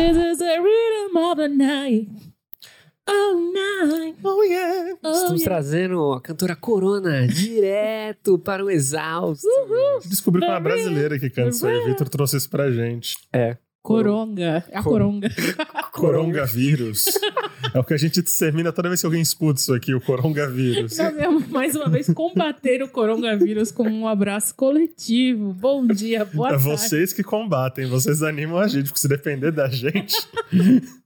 This is the rhythm of the night. Oh, night. Oh, yeah. Oh, Estamos yeah. trazendo a cantora Corona direto para o exausto. Descobri que é uma brasileira que canta isso aí. Vitor trouxe isso pra gente. É. Coronga. É a Cor- coronga. Coronavírus. é o que a gente dissemina toda vez que alguém escuta isso aqui, o coronavírus. Nós vamos mais uma vez combater o coronavírus com um abraço coletivo. Bom dia, boa É tarde. vocês que combatem, vocês animam a gente, porque se depender da gente,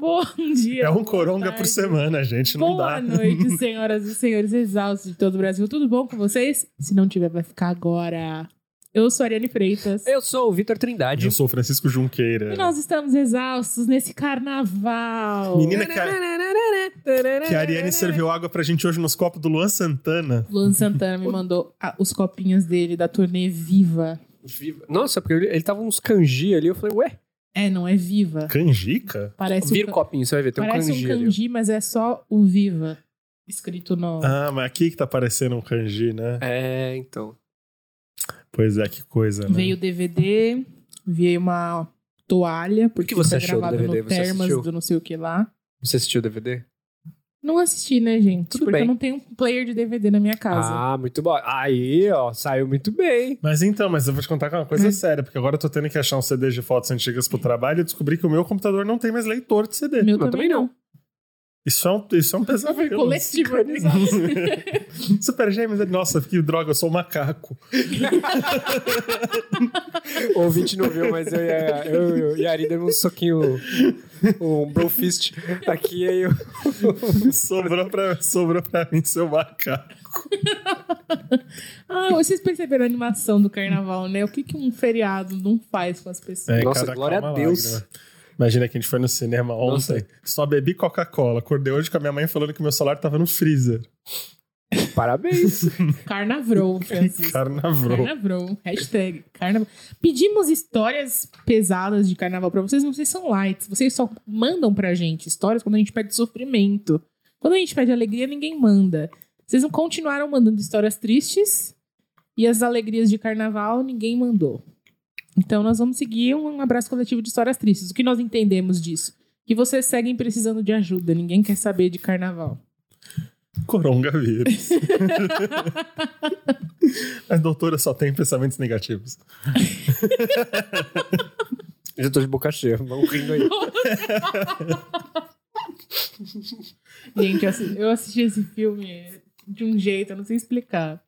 Bom dia. é um boa coronga tarde. por semana, gente. Não Boa dá. noite, senhoras e senhores exaustos de todo o Brasil. Tudo bom com vocês? Se não tiver, vai ficar agora. Eu sou a Ariane Freitas. Eu sou o Vitor Trindade. Eu sou o Francisco Junqueira. E nós estamos exaustos nesse carnaval. Menina, que a, que a Ariane serviu água pra gente hoje nos copos do Luan Santana. Luan Santana me mandou ah, os copinhos dele da turnê Viva. Viva. Nossa, porque ele, ele tava uns kanji ali. Eu falei, ué, É, não é Viva. Canjica? Parece vira um, o can- copinho, você vai ver. Tem um parece kanji, um ali. kanji, mas é só o Viva. Escrito no. Ah, mas aqui que tá parecendo um kanji, né? É, então. Pois é, que coisa, né? Veio DVD, veio uma toalha, porque que você foi achou do gravado DVD? no Você Termas assistiu? do não sei o que lá. Você assistiu o DVD? Não assisti, né, gente? Tudo porque bem. eu não tenho um player de DVD na minha casa. Ah, muito bom. Aí, ó, saiu muito bem. Mas então, mas eu vou te contar uma Hum. coisa séria, porque agora eu tô tendo que achar um CD de fotos antigas pro trabalho e descobri que o meu computador não tem mais leitor de CD. Meu Mas também também não. não. Isso é um, isso é um pesadelo. Foi coletivo. exato. Super gêmeos, nossa, que droga, eu sou um macaco. O ouvinte não viu, mas eu e a, eu, eu e a Ari demos um soquinho, um bro fist aqui, aí eu... sobrou, pra, sobrou pra mim seu macaco. ah, vocês perceberam a animação do carnaval, né? O que, que um feriado não faz com as pessoas? É, Nossa, glória a Deus. lágrima. Imagina que a gente foi no cinema ontem, Nossa. só bebi Coca-Cola. Acordei hoje com a minha mãe falando que meu celular tava no freezer. Parabéns. Carnavrou, Francisco. Carnaval. Carnavrou. Hashtag carnaval. Pedimos histórias pesadas de carnaval pra vocês, não vocês são lights. Vocês só mandam pra gente histórias quando a gente pede sofrimento. Quando a gente pede alegria, ninguém manda. Vocês não continuaram mandando histórias tristes e as alegrias de carnaval, ninguém mandou. Então nós vamos seguir um abraço coletivo de histórias tristes. O que nós entendemos disso? Que vocês seguem precisando de ajuda. Ninguém quer saber de carnaval. Coronavírus. Mas doutora só tem pensamentos negativos. Já tô de boca cheia, vamos rindo aí. Gente, eu assisti esse filme de um jeito, eu não sei explicar.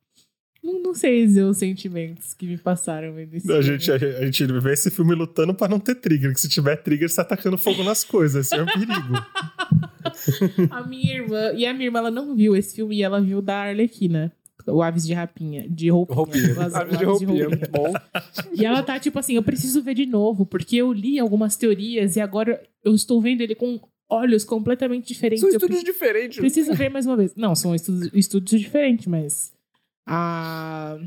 Não, não sei dizer os sentimentos que me passaram vendo esse A filme. gente, a, gente vê esse filme lutando pra não ter trigger. Que se tiver trigger, você tá atacando fogo nas coisas. Esse é um perigo. A minha irmã, e a minha irmã, ela não viu esse filme e ela viu da Arlequina. O Aves de Rapinha, de roupinha. Roupinha. As- Aves de Aves roupinha, muito bom. E ela tá tipo assim, eu preciso ver de novo, porque eu li algumas teorias e agora eu estou vendo ele com olhos completamente diferentes. São Eu estúdios diferentes. Preciso ver mais uma vez. Não, são estudos, estudos diferentes, mas a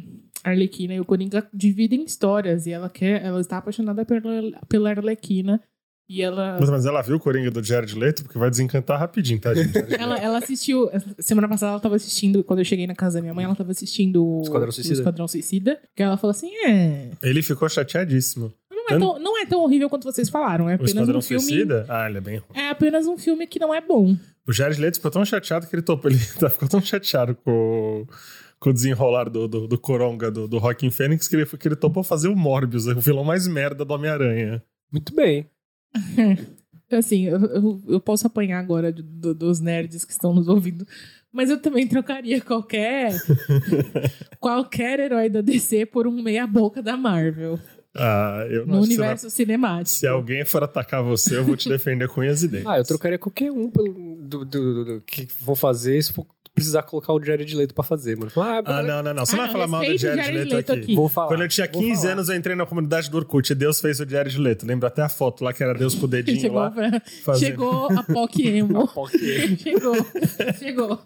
Arlequina e o Coringa dividem histórias e ela quer, ela está apaixonada pela, pela Arlequina e ela Mas, mas ela viu o Coringa do Jared Leto? Porque vai desencantar rapidinho, tá, gente? ela, ela assistiu. Semana passada ela tava assistindo. Quando eu cheguei na casa da minha mãe, ela tava assistindo o Esquadrão Suicida. o Esquadrão Suicida. Que ela falou assim: é. Ele ficou chateadíssimo. Não é, tão, não é tão horrível quanto vocês falaram. É O apenas Esquadrão um filme. Suicida? Ah, ele é bem ruim. É apenas um filme que não é bom. O Jared Leto ficou tão chateado que ele topou. Ele tá- ficou tão chateado com, o- com o desenrolar do, do, do Coronga, do, do Rockin' Fênix, que ele, que ele topou fazer o Morbius, o vilão mais merda do Homem-Aranha. Muito bem. Assim, eu, eu, eu posso apanhar agora do- do- dos nerds que estão nos ouvindo. Mas eu também trocaria qualquer. qualquer herói da DC por um meia-boca da Marvel. Ah, eu não No universo cinemático. Se alguém for atacar você, eu vou te defender com unhas e dentes. Ah, eu trocaria qualquer um pelo, do, do- do- do- que vão fazer for precisar colocar o Jared Leto pra fazer, mano. Ah, Ah, não, não, não. Você Ah, não vai falar mal do Jared, Jared Leto, Leto aqui. aqui. Vou falar. Quando eu tinha vou 15 falar. anos, eu entrei na comunidade do Orkut e Deus fez o Jared Leto. Lembra até a foto lá que era Deus com o dedinho Chegou, lá. pra- fazendo. chegou a POC emo. Ok. chegou, chegou.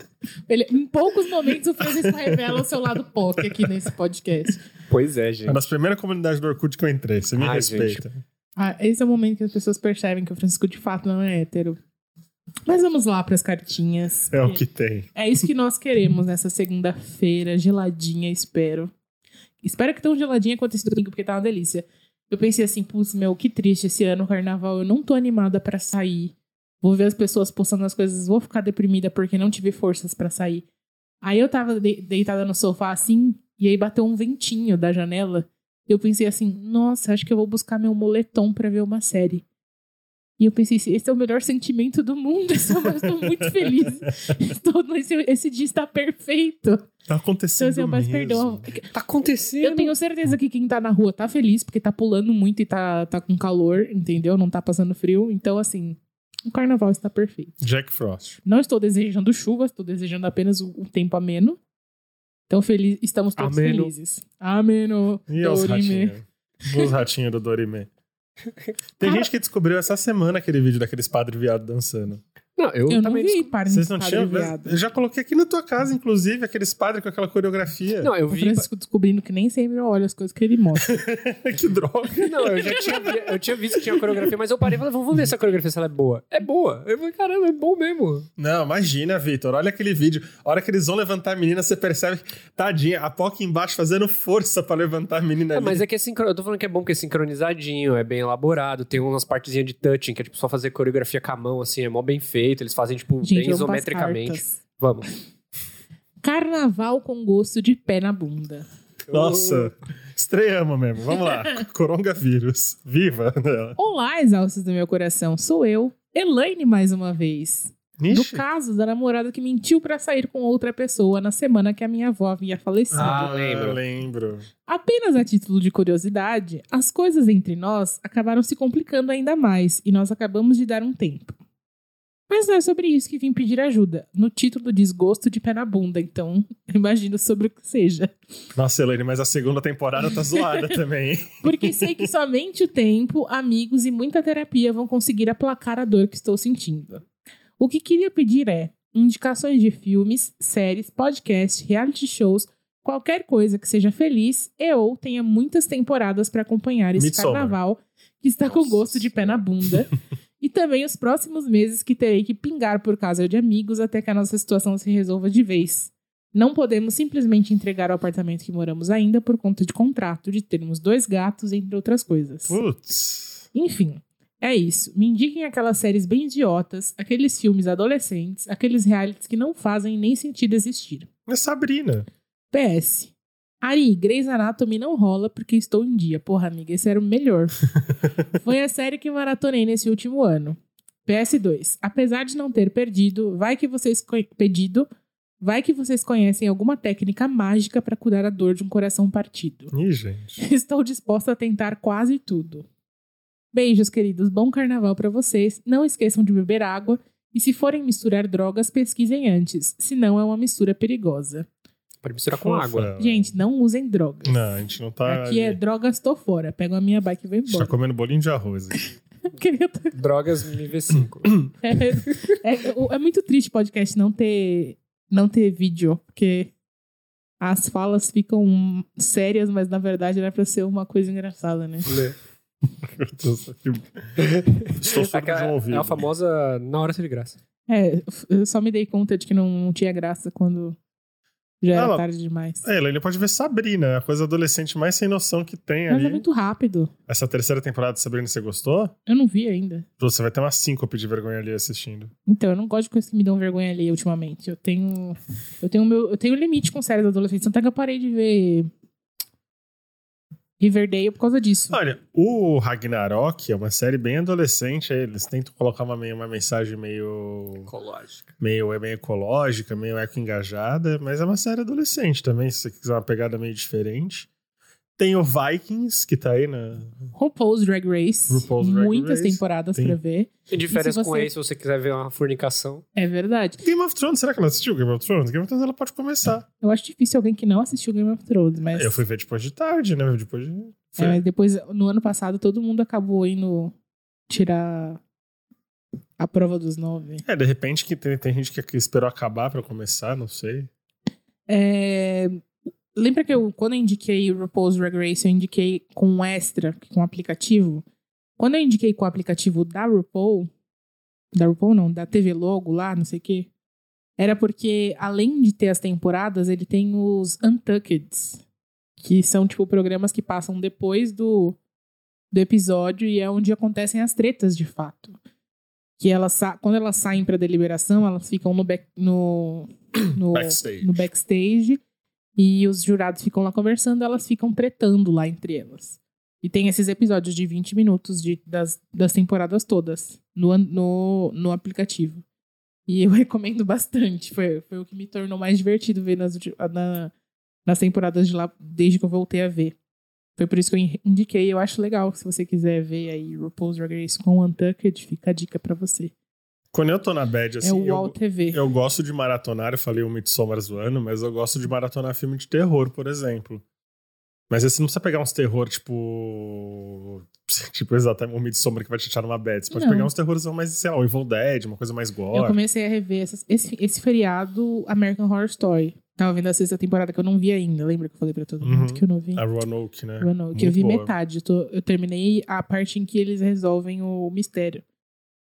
Ele, em poucos momentos o Francisco revela o seu lado POC aqui nesse podcast. Pois é, Foi gente. nas primeiras comunidades do Orkut que eu entrei. Você me Ai, respeita. Ah, esse é o momento que as pessoas percebem que o Francisco de fato não é hétero. Mas vamos lá para as cartinhas. É o que tem. É isso que nós queremos nessa segunda-feira, geladinha, espero. Espero que tão geladinha quanto esse domingo, porque tá uma delícia. Eu pensei assim, putz, meu, que triste esse ano, carnaval. Eu não tô animada pra sair. Vou ver as pessoas postando as coisas, vou ficar deprimida porque não tive forças pra sair. Aí eu tava de- deitada no sofá assim, e aí bateu um ventinho da janela. Eu pensei assim, nossa, acho que eu vou buscar meu moletom pra ver uma série. E eu pensei, esse é o melhor sentimento do mundo. Eu estou muito feliz. Estou, esse, esse dia está perfeito. Tá Então, acontecendo assim, eu peço mesmo. perdão. Tá acontecendo. Eu tenho certeza que quem tá na rua tá feliz, porque tá pulando muito e tá, tá com calor, entendeu? Não tá passando frio. Então, assim, o carnaval está perfeito. Jack Frost. Não estou desejando chuva, estou desejando apenas o, o tempo ameno. Então, feliz, estamos todos Ameno. felizes. Ameno. E os ratinhos? Os ratinhos do Dorime. Tem Cara- gente que descobriu essa semana aquele vídeo daqueles padre viado dançando. Não, eu, Eu não também vi descobri. para Vocês não padre tinham? viado. Eu já coloquei aqui na tua casa, inclusive, aqueles padres com aquela coreografia. Não, eu O vi. Francisco descobrindo que nem sempre eu olho as coisas que ele mostra. que droga. Não, eu já tinha, vi- eu tinha visto que tinha coreografia, mas eu parei e falei, vamos ver essa coreografia se ela é boa. É boa. Eu falei, caramba, é bom mesmo. Não, imagina, Vitor. Olha aquele vídeo. A hora que eles vão levantar a menina, você percebe, tadinha, a Poca embaixo fazendo força pra levantar a menina Ah, ali. mas é que é sincro... eu tô falando que é bom porque é sincronizadinho, é bem elaborado, tem umas partezinhas de touching, que é tipo só fazer coreografia com a mão, assim, é mó bem feito, eles fazem, tipo, Gente, bem isometricamente. Vamos. Carnaval com gosto de pé na bunda. Nossa, estreamos mesmo. Vamos lá. Coronavírus. Viva! Né? Olá, exaustos do meu coração. Sou eu, Elaine, mais uma vez. Do Ixi. caso da namorada que mentiu pra sair com outra pessoa na semana que a minha avó havia falecido. Ah, lembro. lembro. Apenas a título de curiosidade, as coisas entre nós acabaram se complicando ainda mais e nós acabamos de dar um tempo. Mas não é sobre isso que vim pedir ajuda. No título diz gosto de pé na bunda, então imagino sobre o que seja. Nossa, Elaine, mas a segunda temporada tá zoada também? Porque sei que somente o tempo, amigos e muita terapia vão conseguir aplacar a dor que estou sentindo. O que queria pedir é indicações de filmes, séries, podcasts, reality shows, qualquer coisa que seja feliz e ou tenha muitas temporadas para acompanhar esse Midsommar. carnaval que está com Nossa gosto de pé na bunda. e também os próximos meses que terei que pingar por causa de amigos até que a nossa situação se resolva de vez. Não podemos simplesmente entregar o apartamento que moramos ainda por conta de contrato, de termos dois gatos, entre outras coisas. Putz. Enfim, é isso. Me indiquem aquelas séries bem idiotas, aqueles filmes adolescentes, aqueles realities que não fazem nem sentido existir. É Sabrina. PS. Ari, Grey's Anatomy não rola porque estou em dia. Porra, amiga, esse era o melhor. Foi a série que maratonei nesse último ano. PS2. Apesar de não ter perdido, vai que vocês pedido, vai que vocês conhecem alguma técnica mágica para curar a dor de um coração partido. Ih, gente. Estou disposta a tentar quase tudo. Beijos, queridos. Bom carnaval para vocês. Não esqueçam de beber água e se forem misturar drogas, pesquisem antes, senão é uma mistura perigosa. Pode misturar com Fofa. água. Gente, não usem drogas. Não, a gente não tá. Aqui é drogas, tô fora. Pego a minha bike e vou A gente tá embora. comendo bolinho de arroz aqui. Drogas nível 5. é, é- é muito triste podcast não ter, não ter vídeo, porque as falas ficam sérias, mas na verdade era pra ser uma coisa engraçada, né? Meu Deus, que... Estou surdo de um é ouvido. a famosa na hora teve graça. É, eu só me dei conta de que não tinha graça quando já era Ah, tarde demais. É, Elaine pode ver Sabrina, a coisa adolescente mais sem noção que tem Mas ali. é muito rápido. Essa terceira temporada de Sabrina, você gostou? Eu não vi ainda. Você vai ter uma síncope de vergonha ali assistindo. Então, eu não gosto de coisas que me dão vergonha ali ultimamente. Eu tenho. Eu tenho meu. Eu tenho limite com séries adolescentes. Até que eu parei de ver. Riverdale por causa disso. Olha, o Ragnarok é uma série bem adolescente. aí Eles tentam colocar uma, meio- uma mensagem meio, Ecológica. meio, é meio ecológica, meio eco-engajada, mas é uma série adolescente também, se você quiser uma pegada meio diferente. Tem o Vikings, que tá aí na. RuPaul's Drag Race. RuPaul's Drag muitas Race. temporadas Tem- pra ver. E de férias E se com você- ex, se você quiser ver uma fornicação. É verdade. Game of Thrones, será que ela assistiu Game of Thrones? Game of Thrones ela pode começar. Eu acho difícil alguém que não assistiu Game of Thrones, mas. Eu fui ver depois de tarde, né? Depois de. É, mas depois, no ano passado, todo mundo acabou indo tirar a prova dos nove. É, de repente que tem, tem gente que que esperou acabar pra começar, não sei. É, Lembra que eu, quando eu indiquei o RuPaul's Drag Race, eu indiquei com um extra, com um aplicativo? Quando eu indiquei com o aplicativo da RuPaul, da RuPaul não, da TV Logo lá, não sei o quê, era porque, além de ter as temporadas, ele tem os Untuckeds, que são, tipo, programas que passam depois do, do episódio e é onde acontecem as tretas de fato. Que elas quando elas saem pra deliberação, elas ficam no, back- no, no, Backstage. no backstage e os jurados ficam lá conversando, elas ficam tretando lá entre elas. E tem esses episódios de 20 minutos de, das, das temporadas todas no, no, no aplicativo. E eu recomendo bastante. Foi, foi o que me tornou mais divertido ver nas, na- nas temporadas de lá, desde que eu voltei a ver. Foi por isso que eu in- indiquei. Eu acho legal. Se você quiser ver aí RuPaul's Drag Race com Untucked, fica a dica pra você. Quando eu tô na bad, assim, é o eu, UOL TV. eu gosto de maratonar, eu falei o Midsommar zoando, mas eu gosto de maratonar filme de terror, por exemplo. Mas você não precisa pegar uns terror, tipo. Tipo, exatamente, o Midsommar que vai te achar numa bad. Você pode Não. pegar uns terrores mais, sei lá, o Evil Dead, uma coisa mais Eu gore. comecei a rever essas- esse, esse feriado American Horror Story. Tava vendo a sexta temporada que eu não vi ainda. Lembra que eu falei pra todo mundo Uhum. que eu não vi? A Roanoke, né? Eu, não, que eu Muito vi boa. metade. Eu, tô- eu terminei a parte em que eles resolvem o mistério.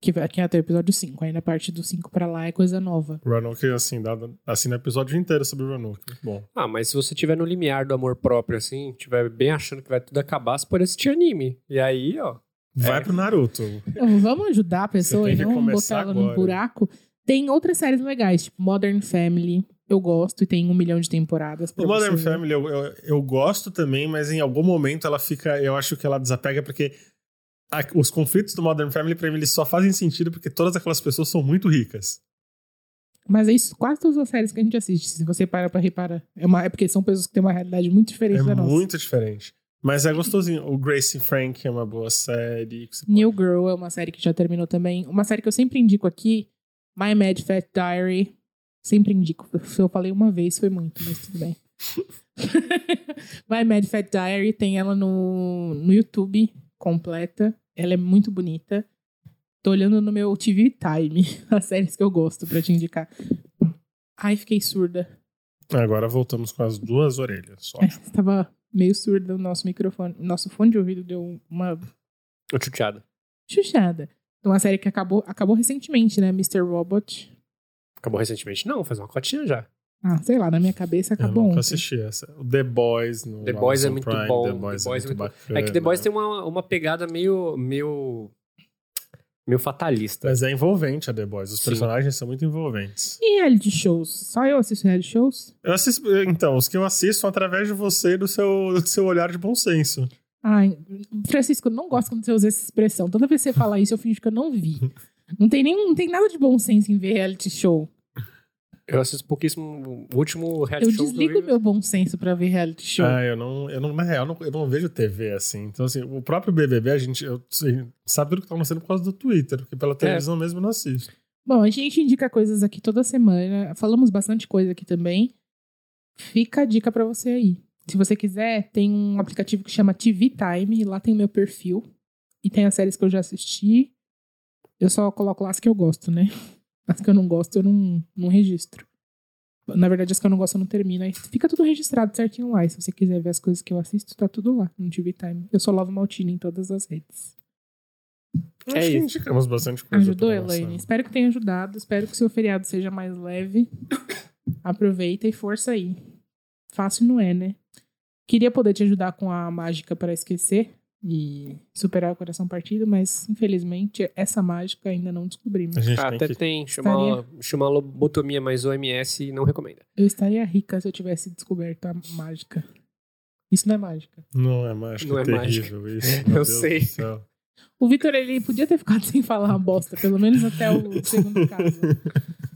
Que, vai- que é até o episódio 5. Aí na parte do 5 pra lá é coisa nova. Roanoke, assim, dá, assim, no episódio inteiro sobre Roanoke. Bom. Ah, mas se você tiver no limiar do amor próprio, assim, tiver bem achando que vai tudo acabar, você pode assistir anime. E aí, ó. Vai É. pro Naruto. Então, vamos ajudar a pessoa e não botar ela no agora. buraco. Tem outras séries legais, tipo Modern Family. Eu gosto e tem um milhão de temporadas. O Modern. Family eu, eu, eu gosto também, mas em algum momento ela fica. Eu acho que ela desapega porque os conflitos do Modern Family, pra mim, eles só fazem sentido porque todas aquelas pessoas são muito ricas. Mas é isso, quase todas as séries que a gente assiste, se você para pra reparar. É, uma, é porque são pessoas que têm uma realidade muito diferente É da nossa. muito diferente. Mas é gostosinho. O Grace Frank é uma boa série. pode- New Girl é uma série que já terminou também. Uma série que eu sempre indico aqui, My Mad Fat Diary. Sempre indico. Se eu falei uma vez, foi muito, mas tudo bem. My Mad Fat Diary tem ela no, no YouTube completa. Ela é muito bonita. Tô olhando no meu TV Time as séries que eu gosto pra te indicar. Ai, fiquei surda. Agora voltamos com as duas orelhas. Só. É, estava meio surda o nosso microfone. Nosso fone de ouvido deu uma Ô, chuteado. chuchada. Uma série que acabou, acabou recentemente, né? Mr. Robot. Acabou recentemente? Não, faz uma cotinha já. Ah, sei lá, na minha cabeça Eu acabou nunca ontem. assisti essa. O The Boys no The Boys é Amazon muito Prime, bom. The Boys, The Boys é é muito bacana. É que The Boys tem uma, uma pegada meio. meio. meio fatalista. Mas é envolvente a The Boys. Os Sim. personagens são muito envolventes. E reality shows? Só eu assisto reality shows? Eu assisto, então, os que eu assisto são através de você e do seu, do seu olhar de bom senso. Ai, Francisco, eu não gosto quando você usa essa expressão. Toda vez que você fala isso, eu fingo que eu não vi. Não tem, nem, não tem nada de bom senso em ver reality show. Eu assisto pouquíssimo. O último Eu reality show desligo do o meu bom senso pra ver reality show. Ah, eu não, eu não, na real, eu não, eu não vejo TV assim. Então, assim, o próprio BBB, a gente eu, sei, sabe tudo que tá acontecendo por causa do Twitter, porque pela televisão mesmo eu não assisto. Bom, a gente indica coisas aqui toda semana. Falamos bastante coisa aqui também. Fica a dica pra você aí. Se você quiser, tem um aplicativo que chama TV Time. Lá tem o meu perfil. E tem as séries que eu já assisti. Eu só coloco lá as que eu gosto, né? As que eu não gosto, eu não, não registro. Na verdade, as que eu não gosto, eu não termino. Aí fica tudo registrado certinho lá. E se você quiser ver as coisas que eu assisto, tá tudo lá no TV Time. Eu sou Love Maltini em todas as redes. Acho É que isso. indicamos bastante coisa. Ajudou, Elaine? Espero que tenha ajudado. Espero que o seu feriado seja mais leve. Aproveita e força aí. Fácil não é, né? Queria poder te ajudar com a mágica para esquecer e superar o coração partido, mas infelizmente essa mágica ainda não descobrimos. A gente Ah, tem até que... tem. Chama, chama lobotomia mais OMS não recomenda. Eu estaria rica se eu tivesse descoberto a mágica. Isso não é mágica. Não é mágico, Não é é terrível isso. Eu Deus sei. do céu. O Vitor, ele podia ter ficado sem falar uma bosta, pelo menos até o segundo caso.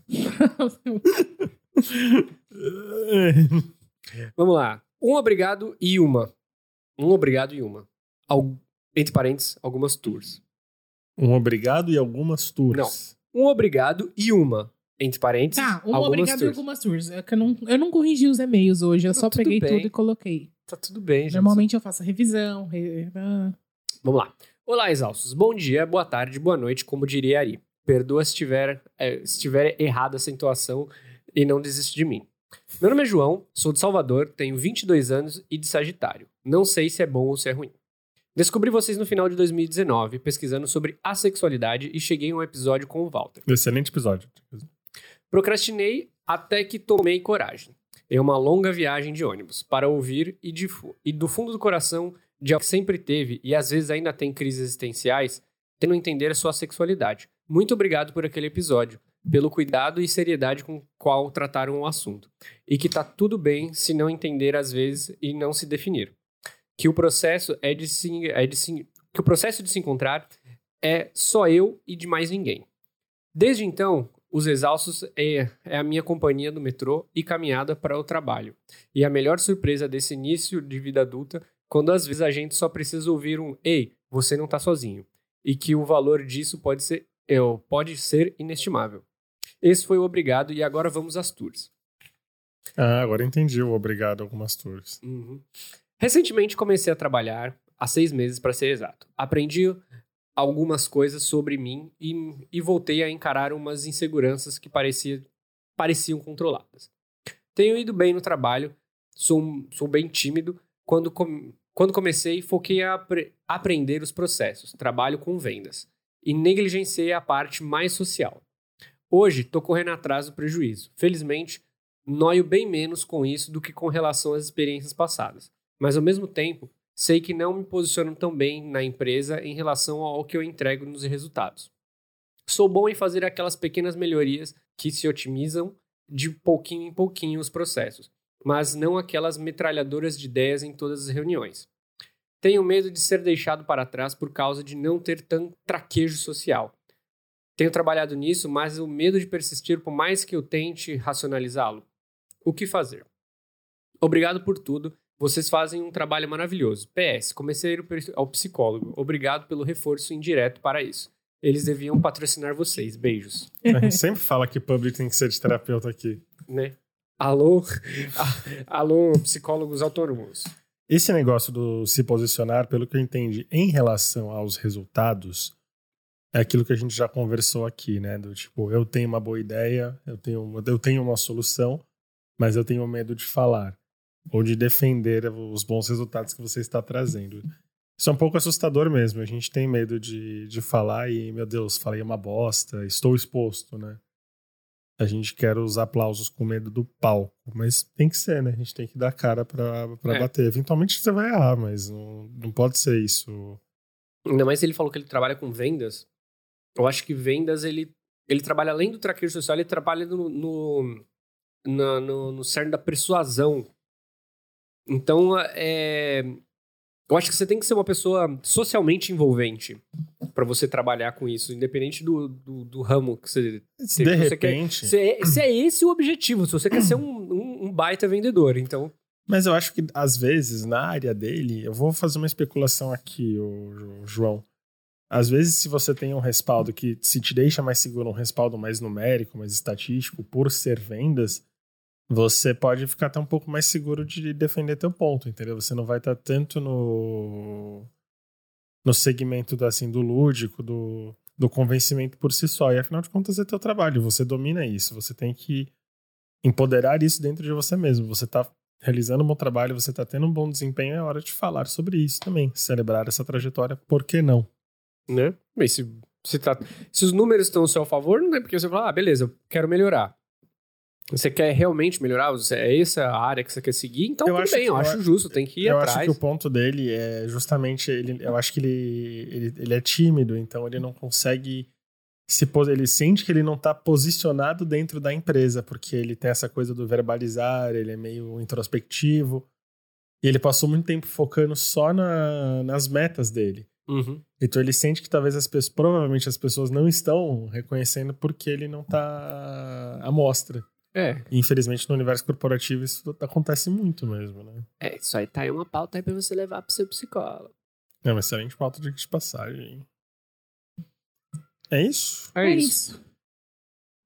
Vamos lá. Um obrigado e uma. Um obrigado e uma. Al- Entre parênteses, algumas tours. Um obrigado e algumas tours. Um obrigado e uma. Entre parênteses, tá, um algumas obrigado e tours. algumas tours. É que eu, não, eu não corrigi os e-mails hoje, eu só Tudo peguei bem. tudo e coloquei. Tá tudo bem, gente. Normalmente eu faço a revisão. re- ah. Vamos lá. Olá, exaustos. Bom dia, boa tarde, boa noite, como diria Ari. Perdoa se tiver, eh, se tiver errado essa entoação e não desiste de mim. Meu nome é João, sou de Salvador, tenho 22 anos e de Sagitário. Não sei se é bom ou se é ruim. Descobri vocês no final de 2019, pesquisando sobre assexualidade e cheguei a um episódio com o Walter. Excelente episódio. Procrastinei até que tomei coragem. Em uma longa viagem de ônibus, para ouvir e, de e do fundo do coração de alguém que sempre teve e às vezes ainda tem crises existenciais, tendo entender a sua sexualidade. Muito obrigado por aquele episódio, pelo cuidado e seriedade com qual trataram o assunto. E que tá tudo bem se não entender às vezes e não se definir. Que o processo é de se, é de se, que o processo de se encontrar é só eu e de mais ninguém. Desde então, os Exaustos é, é a minha companhia do metrô e caminhada para o trabalho. E a melhor surpresa desse início de vida adulta, quando às vezes a gente só precisa ouvir um Ei, você não tá sozinho. E que o valor disso pode ser, é, pode ser inestimável. Esse foi o obrigado e agora vamos às tours. Ah, agora entendi o obrigado algumas tours. Uhum. Recentemente comecei a trabalhar, há seis meses para ser exato. Aprendi algumas coisas sobre mim e, e voltei a encarar umas inseguranças que parecia, pareciam controladas. Tenho ido bem no trabalho, sou, sou bem tímido. Quando, com, quando comecei, foquei a apre, aprender os processos, trabalho com vendas, e negligenciei a parte mais social. Hoje, estou correndo atrás do prejuízo. Felizmente, noio bem menos com isso do que com relação às experiências passadas. Mas, ao mesmo tempo, sei que não me posiciono tão bem na empresa em relação ao que eu entrego nos resultados. Sou bom em fazer aquelas pequenas melhorias que se otimizam de pouquinho em pouquinho os processos, mas não aquelas metralhadoras de ideias em todas as reuniões. Tenho medo de ser deixado para trás por causa de não ter tanto traquejo social. Tenho trabalhado nisso, mas o medo de persistir por mais que eu tente racionalizá-lo. O que fazer? Obrigado por tudo vocês fazem um trabalho maravilhoso. PS, comecei a ir ao psicólogo. Obrigado pelo reforço indireto para isso. Eles deviam patrocinar vocês. Beijos. A gente sempre fala que public tem que ser de terapeuta aqui. Né? Alô, alô, psicólogos autônomos. Esse negócio do se posicionar, pelo que eu entendi, em relação aos resultados, é aquilo que a gente já conversou aqui, né? Do tipo, eu tenho uma boa ideia, eu tenho, eu tenho uma solução, mas eu tenho medo de falar ou de defender os bons resultados que você está trazendo. Isso é um pouco assustador mesmo. A gente tem medo de, de falar e, meu Deus, falei uma bosta, estou exposto, né? A gente quer os aplausos com medo do palco, mas tem que ser, né? A gente tem que dar cara pra, pra é. bater. Eventualmente você vai errar, mas não, não pode ser isso. Ainda mais ele falou que ele trabalha com vendas. Eu acho que vendas, ele, ele trabalha além do traqueiro social, ele trabalha no, no, no, no, no cerne da persuasão então, é, eu acho que você tem que ser uma pessoa socialmente envolvente para você trabalhar com isso, independente do, do, do ramo que você. De você repente. Quer, se, é, se, é, esse o objetivo, se você quer ser um, um, um, baita vendedor, então. Mas eu acho que, às vezes, na área dele, eu vou fazer uma especulação aqui, o João. Às vezes, se você tem um respaldo que se te deixa mais seguro, um respaldo mais numérico, mais estatístico, por ser vendas, você pode ficar até um pouco mais seguro de defender teu ponto, entendeu? Você não vai estar tanto no no segmento do, assim do lúdico, do, do convencimento por si só. E afinal de contas é teu trabalho, você domina isso, você tem que empoderar isso dentro de você mesmo. Você está realizando um bom trabalho, você está tendo um bom desempenho, é hora de falar sobre isso também, celebrar essa trajetória, por que não? Né? Bem, se, se, tá, se os números estão ao seu favor, não é porque você fala, ah, beleza, eu quero melhorar você quer realmente melhorar, é essa a área que você quer seguir, então eu tudo bem, que, eu acho justo, tem que ir eu atrás. Eu acho que o ponto dele é justamente, ele, eu acho que ele, ele, ele é tímido, então ele não consegue se ele sente que ele não está posicionado dentro da empresa, porque ele tem essa coisa do verbalizar, ele é meio introspectivo, e ele passou muito tempo focando só na, nas metas dele. Uhum. Então ele sente que talvez as pessoas, provavelmente as pessoas não estão reconhecendo porque ele não está à mostra. É. Infelizmente, no universo corporativo, isso acontece muito mesmo, né? É, isso aí tá aí uma pauta aí pra você levar pro seu psicólogo. É uma excelente pauta de passagem. É isso? É, é isso. isso.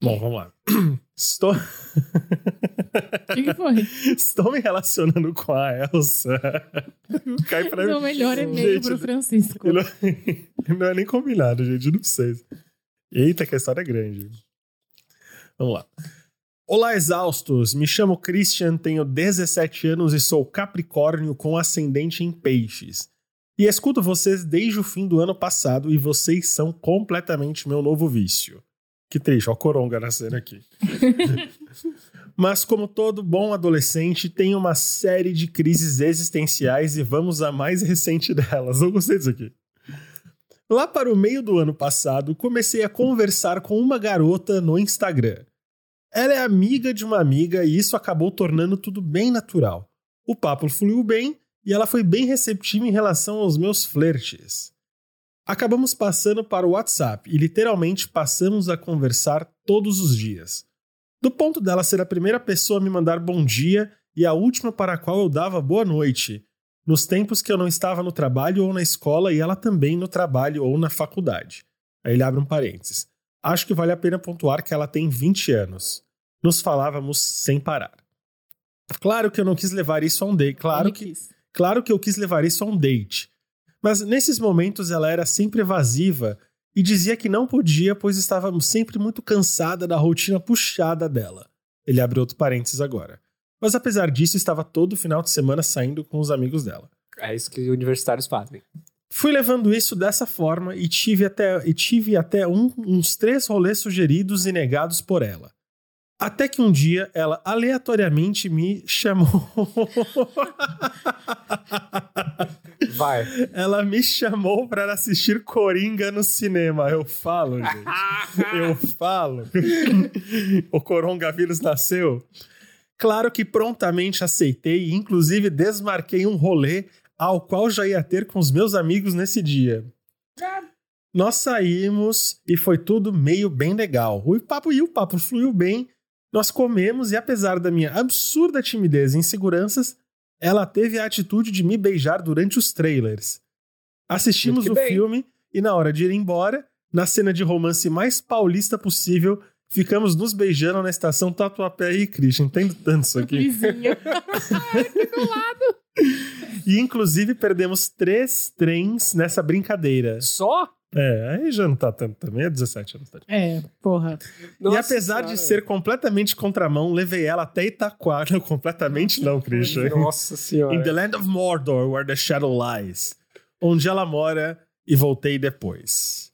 Bom, vamos lá. Estou. O que, que, foi? Estou me relacionando com a Elsa. Cai pra... O melhor e-mail gente, pro Francisco. Não, não, é nem combinado, gente. Não sei. Eita, que a história é grande. Vamos lá. Olá, exaustos! Me chamo Christian, tenho 17 anos e sou Capricórnio com ascendente em Peixes. E escuto vocês desde o fim do ano passado e vocês são completamente meu novo vício. Que triste, ó, coronga nascendo aqui. Mas, como todo bom adolescente, tem uma série de crises existenciais e vamos à mais recente delas. Eu gostei disso aqui. Lá para o meio do ano passado, comecei a conversar com uma garota no Instagram. Ela é amiga de uma amiga e isso acabou tornando tudo bem natural. O papo fluiu bem e ela foi bem receptiva em relação aos meus flertes. Acabamos passando para o WhatsApp e literalmente passamos a conversar todos os dias. Do ponto dela ser a primeira pessoa a me mandar bom dia e a última para a qual eu dava boa noite, nos tempos que eu não estava no trabalho ou na escola e ela também no trabalho ou na faculdade. Aí ele abre um parênteses. Acho que vale a pena pontuar que ela tem 20 anos. Nos falávamos sem parar. Claro que eu não quis levar isso a um date. Claro que, claro que eu quis levar isso a um date. Mas nesses momentos ela era sempre evasiva e dizia que não podia, pois estava sempre muito cansada da rotina puxada dela. Ele abre outro parênteses agora. Mas apesar disso, estava todo final de semana saindo com os amigos dela. É isso que universitários fazem. Fui levando isso dessa forma e tive até, e tive até um, uns três rolês sugeridos e negados por ela. Até que um dia ela aleatoriamente me chamou. Vai. Ela me chamou para assistir Coringa no cinema. Eu falo, gente. Eu falo. o coronavírus nasceu. Claro que prontamente aceitei inclusive, desmarquei um rolê ao qual já ia ter com os meus amigos nesse dia. Nós saímos e foi tudo meio bem legal. O papo e o papo fluiu bem. Nós comemos e, apesar da minha absurda timidez e inseguranças, ela teve a atitude de me beijar durante os trailers. Assistimos o bem. filme e, na hora de ir embora, na cena de romance mais paulista possível, ficamos nos beijando na estação Tatuapé e Christian. Entendo tanto isso aqui. Vizinha. do lado. E, inclusive, perdemos três trens nessa brincadeira. Só? É, aí já não tá tanto também, é 17 anos. Tá? É, porra. Nossa e apesar senhora. de ser completamente contramão, levei ela até Itaquá. Não, completamente não, Christian. Nossa senhora. In the land of Mordor, where the shadow lies. Onde ela mora e voltei depois.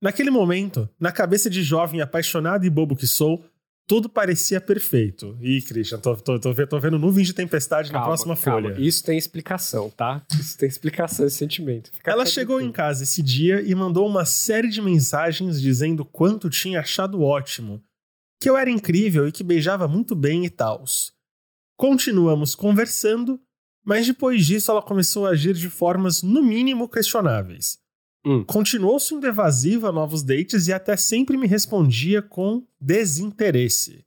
Naquele momento, na cabeça de jovem apaixonado e bobo que sou, tudo parecia perfeito. Ih, Christian, tô, tô, tô, tô vendo nuvens de tempestade calma, na próxima calma. folha. Isso tem explicação, tá? Isso tem explicação, esse sentimento. Fica Ela chegou em casa esse dia e mandou uma série de mensagens dizendo quanto tinha achado ótimo, que eu era incrível e que beijava muito bem e tals. Continuamos conversando, mas depois disso ela começou a agir de formas no mínimo questionáveis. Hum. Continuou sendo evasiva a novos dates e até sempre me respondia com desinteresse.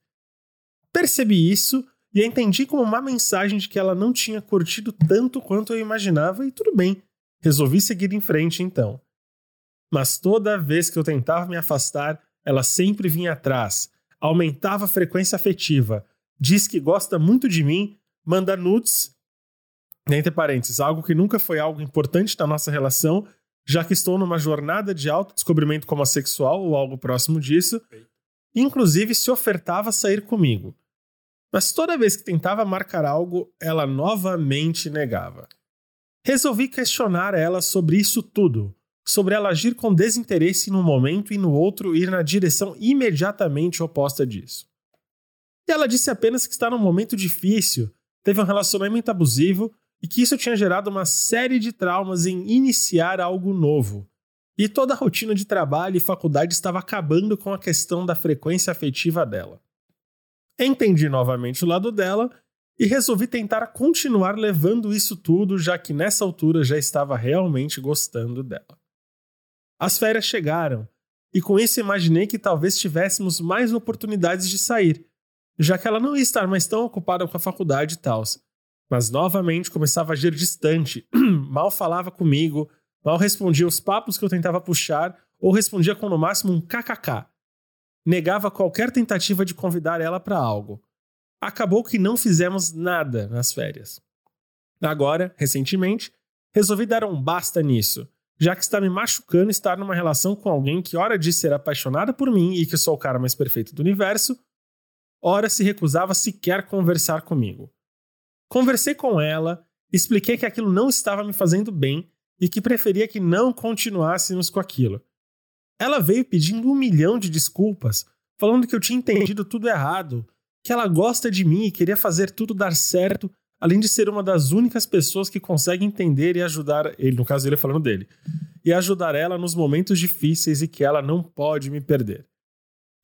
Percebi isso e entendi como uma mensagem de que ela não tinha curtido tanto quanto eu imaginava e tudo bem. Resolvi seguir em frente então. Mas toda vez que eu tentava me afastar, ela sempre vinha atrás, aumentava a frequência afetiva, diz que gosta muito de mim, manda nudes, entre parênteses, algo que nunca foi algo importante na nossa relação, já que estou numa jornada de autodescobrimento como assexual ou algo próximo disso, inclusive se ofertava a sair comigo. Mas toda vez que tentava marcar algo, ela novamente negava. Resolvi questionar ela sobre isso tudo, sobre ela agir com desinteresse num momento e no outro ir na direção imediatamente oposta disso. E ela disse apenas que está num momento difícil, teve um relacionamento abusivo e que isso tinha gerado uma série de traumas em iniciar algo novo. E toda a rotina de trabalho e faculdade estava acabando com a questão da frequência afetiva dela. Entendi novamente o lado dela e resolvi tentar continuar levando isso tudo, já que nessa altura já estava realmente gostando dela. As férias chegaram, e com isso imaginei que talvez tivéssemos mais oportunidades de sair, já que ela não ia estar mais tão ocupada com a faculdade e tal mas novamente começava a agir distante, mal falava comigo, mal respondia os papos que eu tentava puxar ou respondia com no máximo um kkk. Negava qualquer tentativa de convidar ela para algo. Acabou que não fizemos nada nas férias. Agora, recentemente, resolvi dar um basta nisso, já que está me machucando estar numa relação com alguém que ora diz ser apaixonada por mim e que sou o cara mais perfeito do universo, ora se recusava sequer conversar comigo. Conversei com ela, expliquei que aquilo não estava me fazendo bem e que preferia que não continuássemos com aquilo. Ela veio pedindo um milhão de desculpas, falando que eu tinha entendido tudo errado que ela gosta de mim e queria fazer tudo dar certo, além de ser uma das únicas pessoas que consegue entender e ajudar ele, no caso ele falando dele, e ajudar ela nos momentos difíceis e que ela não pode me perder.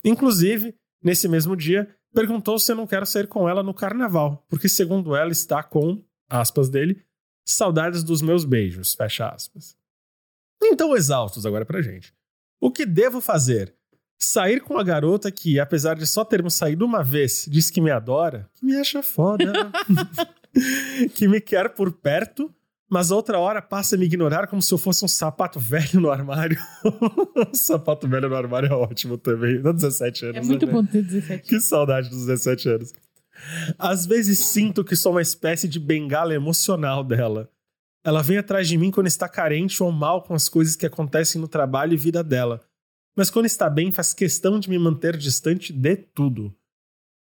Inclusive, nesse mesmo dia, perguntou se eu não quero sair com ela no carnaval, porque segundo ela está com, aspas dele, saudades dos meus beijos, fecha aspas. Então, exaustos agora pra gente. O que devo fazer? Sair com a garota que, apesar de só termos saído uma vez, diz que me adora, que me acha foda, que me quer por perto, mas outra hora passa a me ignorar como se eu fosse um sapato velho no armário. sapato velho no armário é ótimo também. Dá 17 anos. É muito né? bom ter 17. Que saudade dos 17 anos. Às vezes sinto que sou uma espécie de bengala emocional dela. Ela vem atrás de mim quando está carente ou mal com as coisas que acontecem no trabalho e vida dela. Mas quando está bem, faz questão de me manter distante de tudo.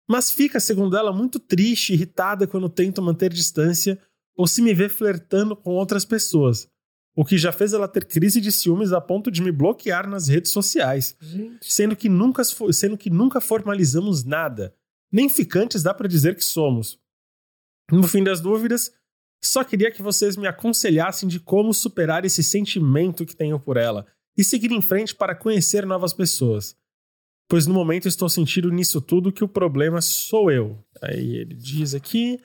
Mas fica, segundo ela, muito triste, irritada quando tento manter distância ou se me vê flertando com outras pessoas. O que já fez ela ter crise de ciúmes a ponto de me bloquear nas redes sociais Gente. sendo que nunca, sendo que nunca formalizamos nada. Nem ficantes dá pra dizer que somos. No fim das dúvidas, só queria que vocês me aconselhassem de como superar esse sentimento que tenho por ela e seguir em frente para conhecer novas pessoas. Pois no momento estou sentindo nisso tudo que o problema sou eu. Aí ele diz aqui: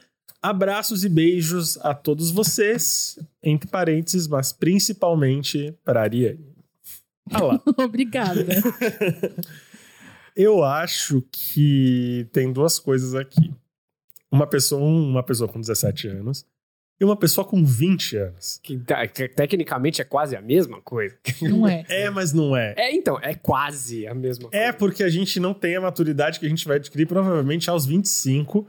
abraços e beijos a todos vocês, entre parênteses, mas principalmente para a Ariane. Ah lá. Obrigada. Eu acho que tem duas coisas aqui. Uma pessoa, uma pessoa com 17 anos e uma pessoa com 20 anos. Que, tá- que tecnicamente é quase a mesma coisa. Não é. É, mas não é. É, então, é quase a mesma É coisa. porque a gente não tem a maturidade que a gente vai adquirir provavelmente aos 25.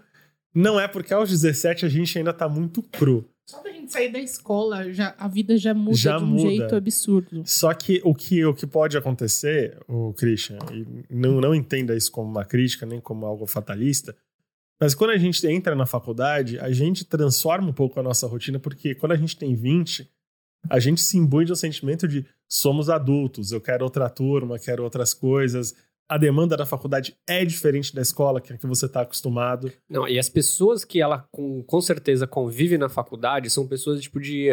Não é porque aos 17 a gente ainda tá muito cru. Só da gente sair da escola, já, a vida já muda Já de um muda. jeito absurdo. Só que o que, o que pode acontecer, o Christian, e não, não entenda isso como uma crítica, nem como algo fatalista, mas quando a gente entra na faculdade, a gente transforma um pouco a nossa rotina, porque quando a gente tem 20, a gente se imbui de um sentimento de somos adultos, eu quero outra turma, quero outras coisas. A demanda da faculdade é diferente da escola, que é que você está acostumado. Não, e as pessoas que ela com, com certeza convive na faculdade são pessoas, tipo, de.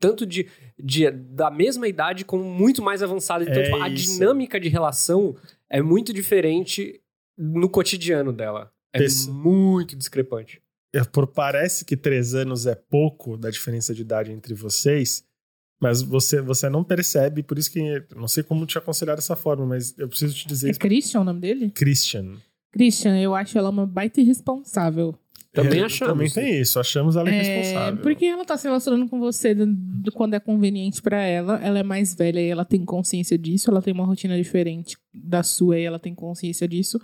Tanto de, de da mesma idade como muito mais avançada. Então, É tipo, a isso. dinâmica de relação é muito diferente no cotidiano dela. É Pesso- muito discrepante. É, por parece que três anos é pouco da diferença de idade entre vocês, mas você, você não percebe, por isso que não sei como te aconselhar dessa forma, mas eu preciso te dizer É isso. Christian o nome dele? Christian. Christian, eu acho ela uma baita irresponsável. Também É, achamos. Também tem isso, achamos ela É, irresponsável. porque ela tá se relacionando com você do- do- quando é conveniente pra ela. Ela é mais velha e ela tem consciência disso. Ela tem uma rotina diferente da sua e ela tem consciência disso.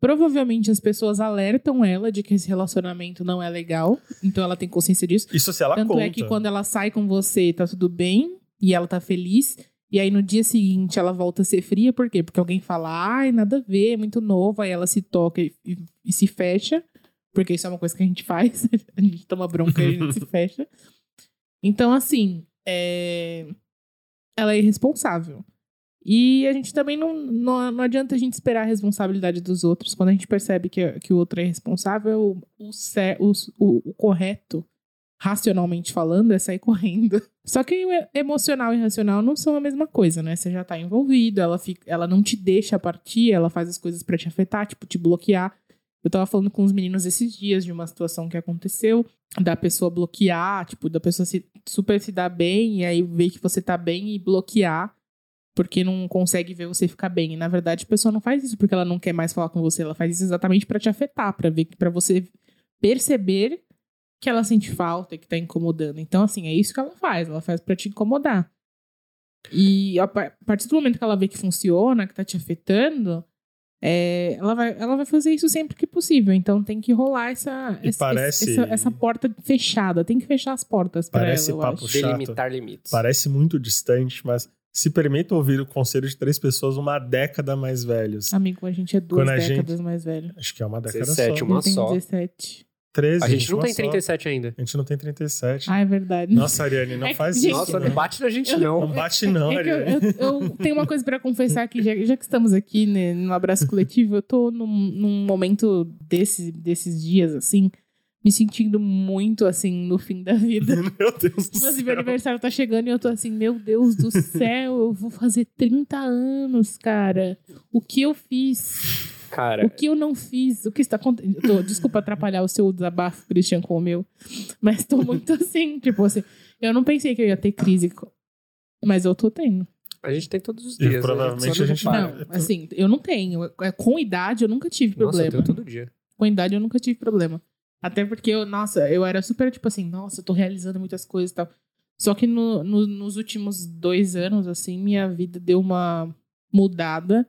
Provavelmente as pessoas alertam ela de que esse relacionamento não é legal. Então ela tem consciência disso. Isso se ela Tanto conta. é que quando ela sai com você, tá tudo bem e ela tá feliz. E aí no dia seguinte ela volta a ser fria, por quê? Porque alguém fala, ai, nada a ver, é muito novo. Aí ela se toca e, e- e se fecha, porque isso é uma coisa que a gente faz. a gente toma bronca e a gente se fecha. Então, assim, é... ela é irresponsável. E a gente também não, não, não adianta a gente esperar a responsabilidade dos outros. Quando a gente percebe que, que o outro é responsável, o, o, o, o correto racionalmente falando, é sair correndo. Só que emocional e racional não são a mesma coisa, né? Você já tá envolvido, ela, fica, ela não te deixa partir, ela faz as coisas pra te afetar, tipo, te bloquear. Eu tava falando com os meninos esses dias de uma situação que aconteceu, da pessoa bloquear, tipo, da pessoa se, super se dar bem, e aí ver que você tá bem e bloquear, porque não consegue ver você ficar bem. E na verdade a pessoa não faz isso porque ela não quer mais falar com você, ela faz isso exatamente pra te afetar, pra ver, para você perceber que ela sente falta e que tá incomodando. Então, assim, é isso que ela faz. Ela faz pra te incomodar. E a par- a partir do momento que ela vê que funciona, que tá te afetando, é, ela, vai, ela vai fazer isso sempre que possível. Então tem que rolar essa, E esse- parece- essa, essa porta fechada. Tem que fechar as portas pra Parece ela, eu papo acho. chato. Delimitar limites. Parece muito distante, mas se permita ouvir o conselho de três pessoas uma década mais velhos. Amigo, a gente é duas Quando décadas mais velho. Acho que é uma década 17, só. uma tenho só. 17. 13. A gente não tem uma só. 37 ainda. A gente não tem 37. Ah, é verdade. Nossa, Ariane, não É faz gente, isso. Nossa, não. não bate na gente, Não não. bate não, É que eu, Ariane. eu- eu tenho uma coisa pra confessar aqui, já, já que estamos aqui né, no abraço coletivo, eu tô num, num momento desse, desses dias, assim, me sentindo muito, assim, no fim da vida. Meu Deus do Inclusive, meu céu. aniversário tá chegando e eu tô assim, meu Deus do céu, eu vou fazer 30 anos, cara. O que eu fiz? Cara, O que eu não fiz? O que está acontecendo? Desculpa atrapalhar o seu desabafo, Christian, com o meu. Mas tô muito assim, tipo assim, eu não pensei que eu ia ter crise, mas eu tô tendo. a gente tem todos os E dias. provavelmente né? Só a gente vai- Não, assim, eu não tenho. É, Com idade, eu nunca tive Nossa, eu problema. tenho todo dia. Com idade, eu nunca tive problema. Até porque eu, nossa, eu era super tipo assim, nossa, eu tô realizando muitas coisas e tal. Só que no- no- nos últimos dois anos, assim, minha vida deu uma mudada.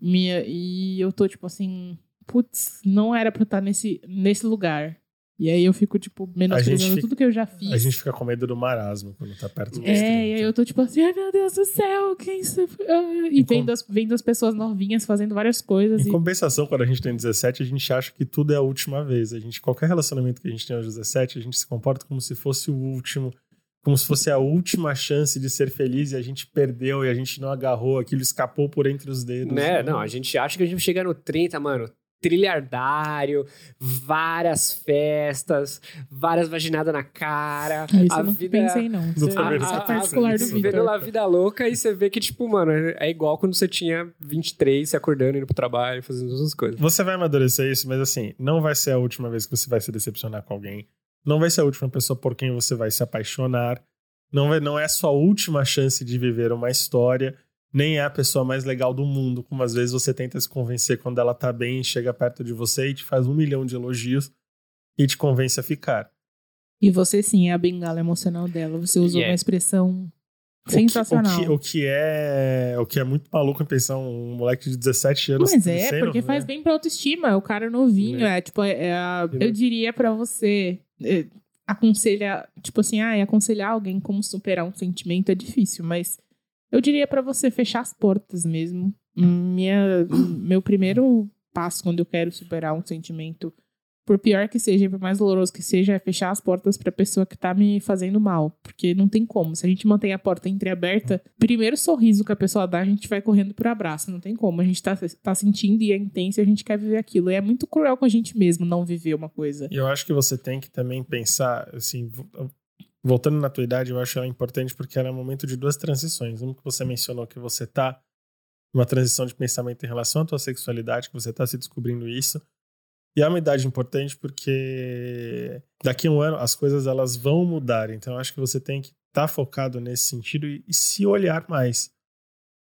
Minha, e eu tô tipo assim, putz, não era pra estar nesse, nesse lugar. E aí eu fico, tipo, menosprezando fica- tudo que eu já fiz. A gente fica com medo do marasmo quando tá perto dos É, 30. e aí eu tô tipo assim, ai meu Deus do céu, quem isso? Ah, E E com- vendo as, vendo as pessoas novinhas fazendo várias coisas. Em E... compensação, quando a gente tem 17, a gente acha que tudo é a última vez. A gente, qualquer relacionamento que a gente tem aos 17, a gente se comporta como se fosse o último, como se fosse a última chance de ser feliz e a gente perdeu e a gente não agarrou, aquilo escapou por entre os dedos. Né? Não, a gente acha que a gente chega no 30, mano. Trilhardário, várias festas, várias vaginadas na cara. Ah, Isso a eu não vida pensei, não. É- foi isso é verdade. particular do Vitor. a vida louca e você vê que, tipo, mano, é igual quando você tinha 23, se acordando, indo pro trabalho, fazendo as mesmas coisas. Você vai amadurecer isso, mas assim, não vai ser a última vez que você vai se decepcionar com alguém. Não vai ser a última pessoa por quem você vai se apaixonar. Não, vai, não é a sua última chance de viver uma história. Nem é a pessoa mais legal do mundo, como às vezes você tenta se convencer quando ela tá bem, chega perto de você e te faz um milhão de elogios e te convence a ficar. E você sim é a bengala emocional dela. Você usou Yeah. uma expressão O que- sensacional. O que, o que é, o que é muito maluco em pensar um moleque de 17 anos. Mas é, sendo, porque né? faz bem pra autoestima. O cara novinho, é, tipo, é, é a- eu diria pra você, é, aconselhar, tipo assim, ah, aconselhar alguém como superar um sentimento é difícil, mas eu diria pra você fechar as portas mesmo. Minha, meu primeiro passo quando eu quero superar um sentimento, por pior que seja, por mais doloroso que seja, é fechar as portas pra pessoa que tá me fazendo mal. Porque não tem como. Se a gente mantém a porta entreaberta, primeiro sorriso que a pessoa dá, a gente vai correndo pro abraço. Não tem como. A gente tá, tá sentindo e é intenso e a gente quer viver aquilo. E é muito cruel com a gente mesmo não viver uma coisa. E eu acho que você tem que também pensar, assim, voltando na tua idade, eu acho ela importante porque é um momento de duas transições. Uma que você mencionou que você tá numa transição de pensamento em relação à tua sexualidade, que você tá se descobrindo isso. E é uma idade importante porque daqui a um ano as coisas elas vão mudar. Então eu acho que você tem que estar focado nesse sentido e, e se olhar mais.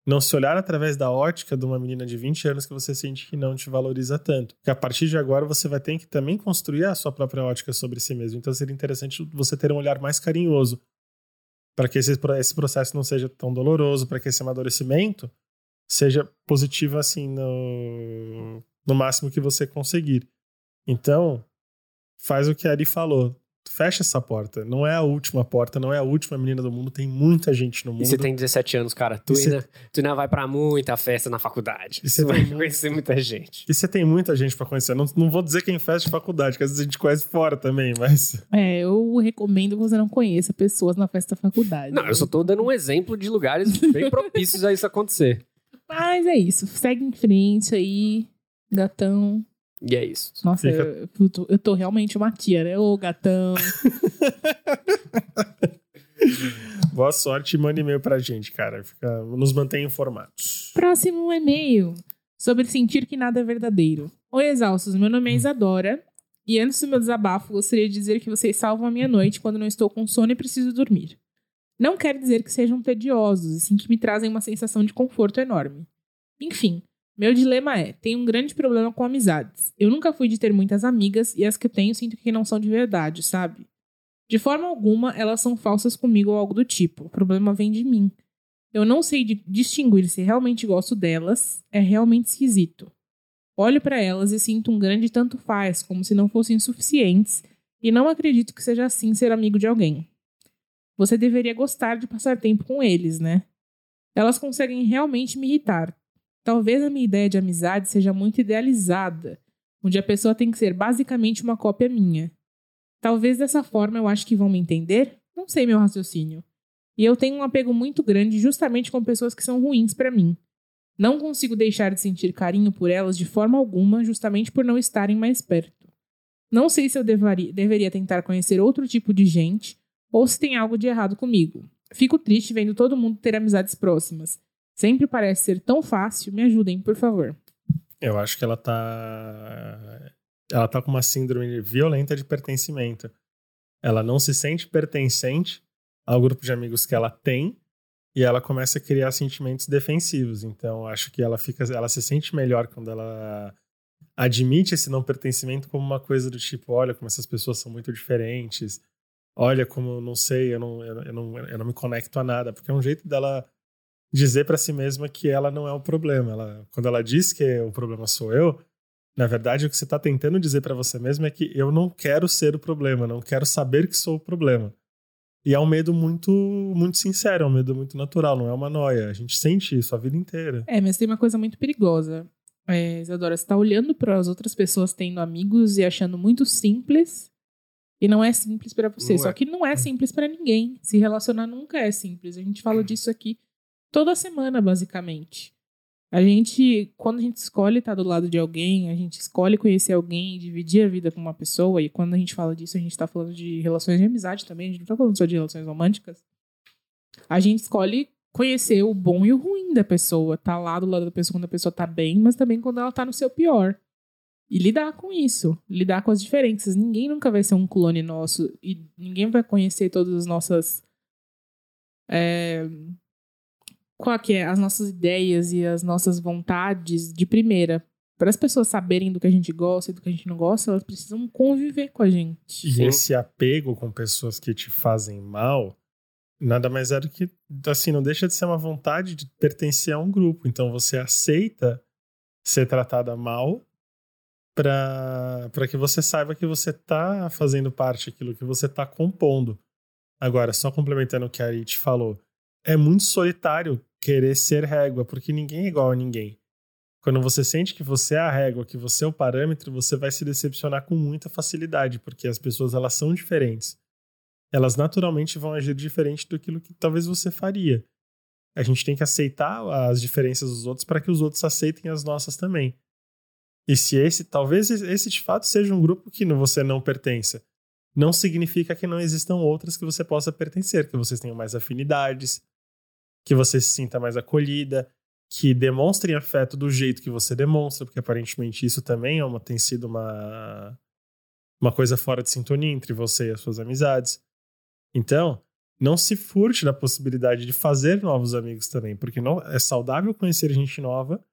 Não se olhar através da ótica de uma menina de 20 anos que você sente que não te valoriza tanto. Porque a partir de agora você vai ter que também construir a sua própria ótica sobre si mesmo. Então seria interessante você ter um olhar mais carinhoso para que esse, esse processo não seja tão doloroso, para que esse amadurecimento seja positivo assim no, no máximo que você conseguir. Então, faz o que a Ari falou. Fecha essa porta. Não é a última porta, não é a última menina do mundo. Tem muita gente no mundo. E você tem 17 anos, cara. Tu E ainda, tu ainda vai pra muita festa na faculdade. E você vai tem- conhecer muita gente. E você tem muita gente pra conhecer. Não, não vou dizer quem faz de faculdade, que às vezes a gente conhece fora também, mas. É, eu recomendo que você não conheça pessoas na festa da faculdade. Não, eu só tô dando um exemplo de lugares bem propícios a isso acontecer. Mas é isso. Segue em frente aí, gatão. E é isso. Nossa, Fica- eu, eu tô, eu tô realmente uma tia, né? Ô, gatão. Boa sorte e manda e-mail pra gente, cara. Fica, nos mantém informados. Próximo e-mail. Sobre sentir que nada é verdadeiro. Oi, exaustos. Meu nome é Isadora. E antes do meu desabafo, gostaria de dizer que vocês salvam a minha noite quando não estou com sono e preciso dormir. Não quer dizer que sejam tediosos, e sim que me trazem uma sensação de conforto enorme. Enfim, meu dilema é: tenho um grande problema com amizades. Eu nunca fui de ter muitas amigas e as que tenho sinto que não são de verdade, sabe? De forma alguma, elas são falsas comigo ou algo do tipo. O problema vem de mim. Eu não sei di- distinguir se realmente gosto delas, é realmente esquisito. Olho para elas e sinto um grande tanto faz, como se não fossem suficientes, e não acredito que seja assim ser amigo de alguém. Você deveria gostar de passar tempo com eles, né? Elas conseguem realmente me irritar. Talvez a minha ideia de amizade seja muito idealizada, onde a pessoa tem que ser basicamente uma cópia minha. Talvez dessa forma eu acho que vão me entender? Não sei meu raciocínio. E eu tenho um apego muito grande justamente com pessoas que são ruins para mim. Não consigo deixar de sentir carinho por elas de forma alguma, justamente por não estarem mais perto. Não sei se eu deveria, deveria tentar conhecer outro tipo de gente ou se tem algo de errado comigo. Fico triste vendo todo mundo ter amizades próximas. Sempre parece ser tão fácil. Me ajudem, por favor. Eu acho que ela tá. Ela tá com uma síndrome violenta de pertencimento. Ela não se sente pertencente ao grupo de amigos que ela tem e ela começa a criar sentimentos defensivos. Então, acho que ela fica, ela se sente melhor quando ela admite esse não pertencimento como uma coisa do tipo, olha como essas pessoas são muito diferentes. Olha como não sei, eu não, eu não, eu não me conecto a nada, porque é um jeito dela dizer para si mesma que ela não é o problema. Ela, quando ela diz que o problema sou eu, na verdade o que você está tentando dizer para você mesmo é que eu não quero ser o problema, não quero saber que sou o problema. E é um medo muito, muito sincero, é um medo muito natural, não é uma noia. A gente sente isso a vida inteira. É, mas tem uma coisa muito perigosa. É, Isadora, você tá olhando para as outras pessoas tendo amigos e achando muito simples. E não é simples para você. Não Só é. que não é simples para ninguém. Se relacionar nunca é simples. A gente fala disso aqui toda semana, basicamente. A gente, quando a gente escolhe estar do lado de alguém, a gente escolhe conhecer alguém, dividir a vida com uma pessoa, e quando a gente fala disso, a gente tá falando de relações de amizade também, a gente não tá falando só de relações românticas. A gente escolhe conhecer o bom e o ruim da pessoa, tá lá do lado da pessoa quando a pessoa tá bem, mas também quando ela tá no seu pior. E lidar com isso, lidar com as diferenças. Ninguém nunca vai ser um clone nosso e ninguém vai conhecer todas as nossas é, qual que é as nossas ideias e as nossas vontades de primeira. Para as pessoas saberem do que a gente gosta e do que a gente não gosta, elas precisam conviver com a gente. E Sim. esse apego com pessoas que te fazem mal, nada mais é do que, assim, não deixa de ser uma vontade de pertencer a um grupo. Então você aceita ser tratada mal para que você saiba que você tá fazendo parte daquilo que você tá compondo. Agora, só complementando o que a Arit falou, é muito solitário querer ser régua, porque ninguém é igual a ninguém. Quando você sente que você é a régua, que você é o parâmetro, você vai se decepcionar com muita facilidade, porque as pessoas elas são diferentes. Elas naturalmente vão agir diferente do que talvez você faria. A gente tem que aceitar as diferenças dos outros para que os outros aceitem as nossas também. E se esse, talvez esse de fato seja um grupo que você não pertença, não significa que não existam outras que você possa pertencer, que vocês tenham mais afinidades, que você se sinta mais acolhida, que demonstrem afeto do jeito que você demonstra, porque aparentemente isso também é uma, tem sido uma, uma coisa fora de sintonia entre você e as suas amizades. Então, não se furte da possibilidade de fazer novos amigos também, porque não é saudável conhecer gente nova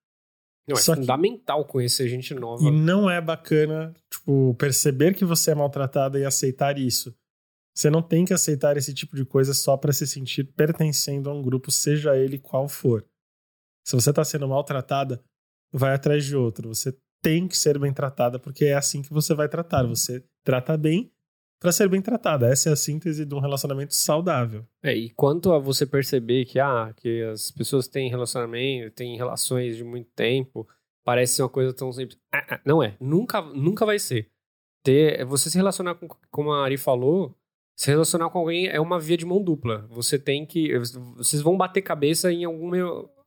Não, é Só que- fundamental conhecer gente nova. e não é bacana, tipo, perceber que você é maltratada e aceitar isso. Você não tem que aceitar esse tipo de coisa só para se sentir pertencendo a um grupo, seja ele qual for. Se você tá sendo maltratada, vai atrás de outro. Você tem que ser bem tratada, porque é assim que você vai tratar. Você trata bem para ser bem tratada. Essa é a síntese de um relacionamento saudável. É, e quanto a você perceber que, ah, que as pessoas têm relacionamento, têm relações de muito tempo, parece ser uma coisa tão simples. Ah, ah, não é. Nunca, nunca vai ser. Ter, você se relacionar com, como a Ari falou, se relacionar com alguém é uma via de mão dupla. Você tem que. Vocês vão bater cabeça em algum,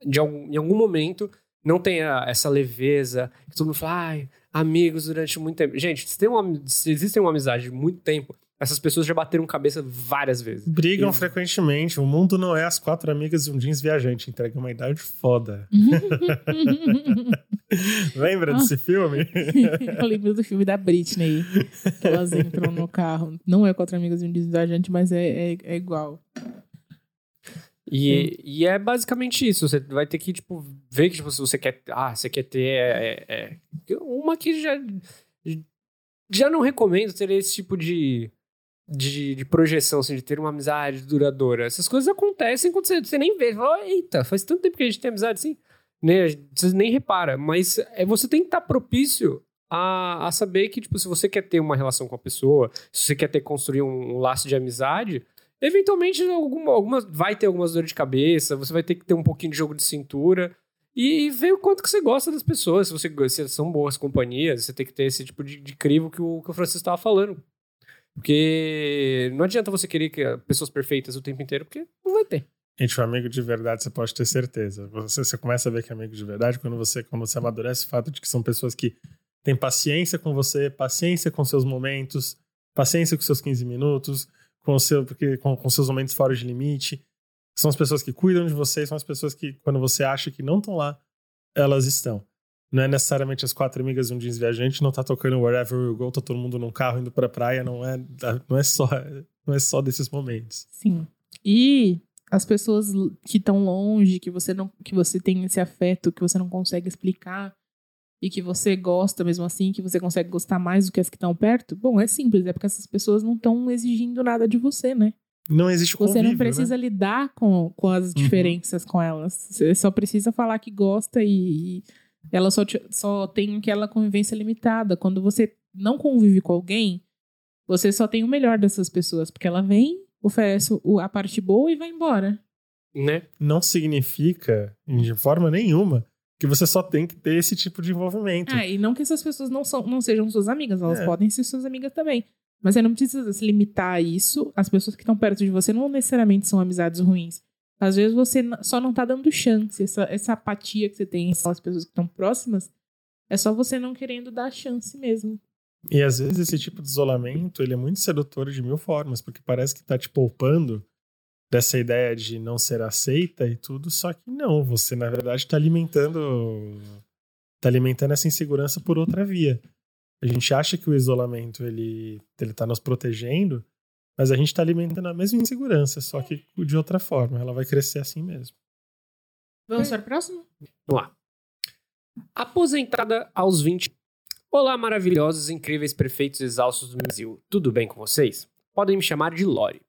de algum, em algum momento. Não tem essa leveza. Que todo mundo fala, ai, amigos durante muito tempo. Gente, se, tem uma, se existe uma amizade de muito tempo, essas pessoas já bateram cabeça várias vezes. Brigam E- frequentemente. O mundo não é as quatro amigas e um jeans viajante. Entrega uma idade foda. Lembra desse filme? Eu lembro do filme da Britney. Que elas entram no carro. Não é quatro amigas e um desviajante, mas é, é, é igual. E, e é basicamente isso. Você vai ter que, tipo, ver que tipo, se você quer. Ah, você quer ter. é, é, é, uma que já. Já não recomendo ter esse tipo de. De, de projeção, assim, de ter uma amizade duradoura. Essas coisas acontecem quando você, você nem vê. Fala, Eita, faz tanto tempo que a gente tem amizade assim. Né? Você nem repara. Mas é, você tem que estar propício a, a saber que, tipo, se você quer ter uma relação com a pessoa, se você quer ter construir um, um laço de amizade, eventualmente alguma, algumas, vai ter algumas dores de cabeça, você vai ter que ter um pouquinho de jogo de cintura. E ver o quanto que você gosta das pessoas. Se, você, se são boas companhias, você tem que ter esse tipo de, de crivo que o, que o Francisco estava falando. Porque não adianta você querer que pessoas perfeitas o tempo inteiro, porque não vai ter. Gente, o amigo de verdade você pode ter certeza. Você, você começa a ver que é amigo de verdade quando você, quando você amadurece o fato de que são pessoas que têm paciência com você, paciência com seus momentos, paciência com seus 15 minutos, com, seu, porque, com, com seus momentos fora de limite. São as pessoas que cuidam de você, são as pessoas que, quando você acha que não estão lá, elas estão. Não é necessariamente as quatro amigas de um jeans viajante, não tá tocando Wherever We Go, tá todo mundo num carro indo pra praia, não é, não é, só, não é só desses momentos. Sim. E as pessoas que estão longe, que você não que você tem esse afeto que você não consegue explicar e que você gosta mesmo assim, que você consegue gostar mais do que as que estão perto, bom, é simples, é porque essas pessoas não estão exigindo nada de você, né? Não existe convívio, Você não precisa né? lidar com, com as diferenças uhum. com elas. Você só precisa falar que gosta e, e ela só, te, só tem aquela convivência limitada. Quando você não convive com alguém, você só tem o melhor dessas pessoas, porque ela vem, oferece a parte boa e vai embora. Né? Não significa, de forma nenhuma, que você só tem que ter esse tipo de envolvimento. Ah, e não que essas pessoas não, são, não sejam suas amigas, elas é. podem ser suas amigas também. Mas você não precisa se limitar a isso. As pessoas que estão perto de você não necessariamente são amizades ruins. Às vezes você só não tá dando chance. Essa, essa apatia que você tem com as pessoas que estão próximas é só você não querendo dar chance mesmo. E às vezes esse tipo de isolamento ele é muito sedutor de mil formas, porque parece que tá te poupando dessa ideia de não ser aceita e tudo, só que não, você na verdade tá alimentando tá alimentando essa insegurança por outra via. A gente acha que o isolamento ele, ele tá nos protegendo, mas a gente tá alimentando a mesma insegurança, só que de outra forma. Ela vai crescer assim mesmo. Vamos para o próximo? Vamos lá. Aposentada aos 20. Olá, maravilhosos, incríveis, perfeitos, exaustos do Brasil. Tudo bem com vocês? Podem me chamar de Lore.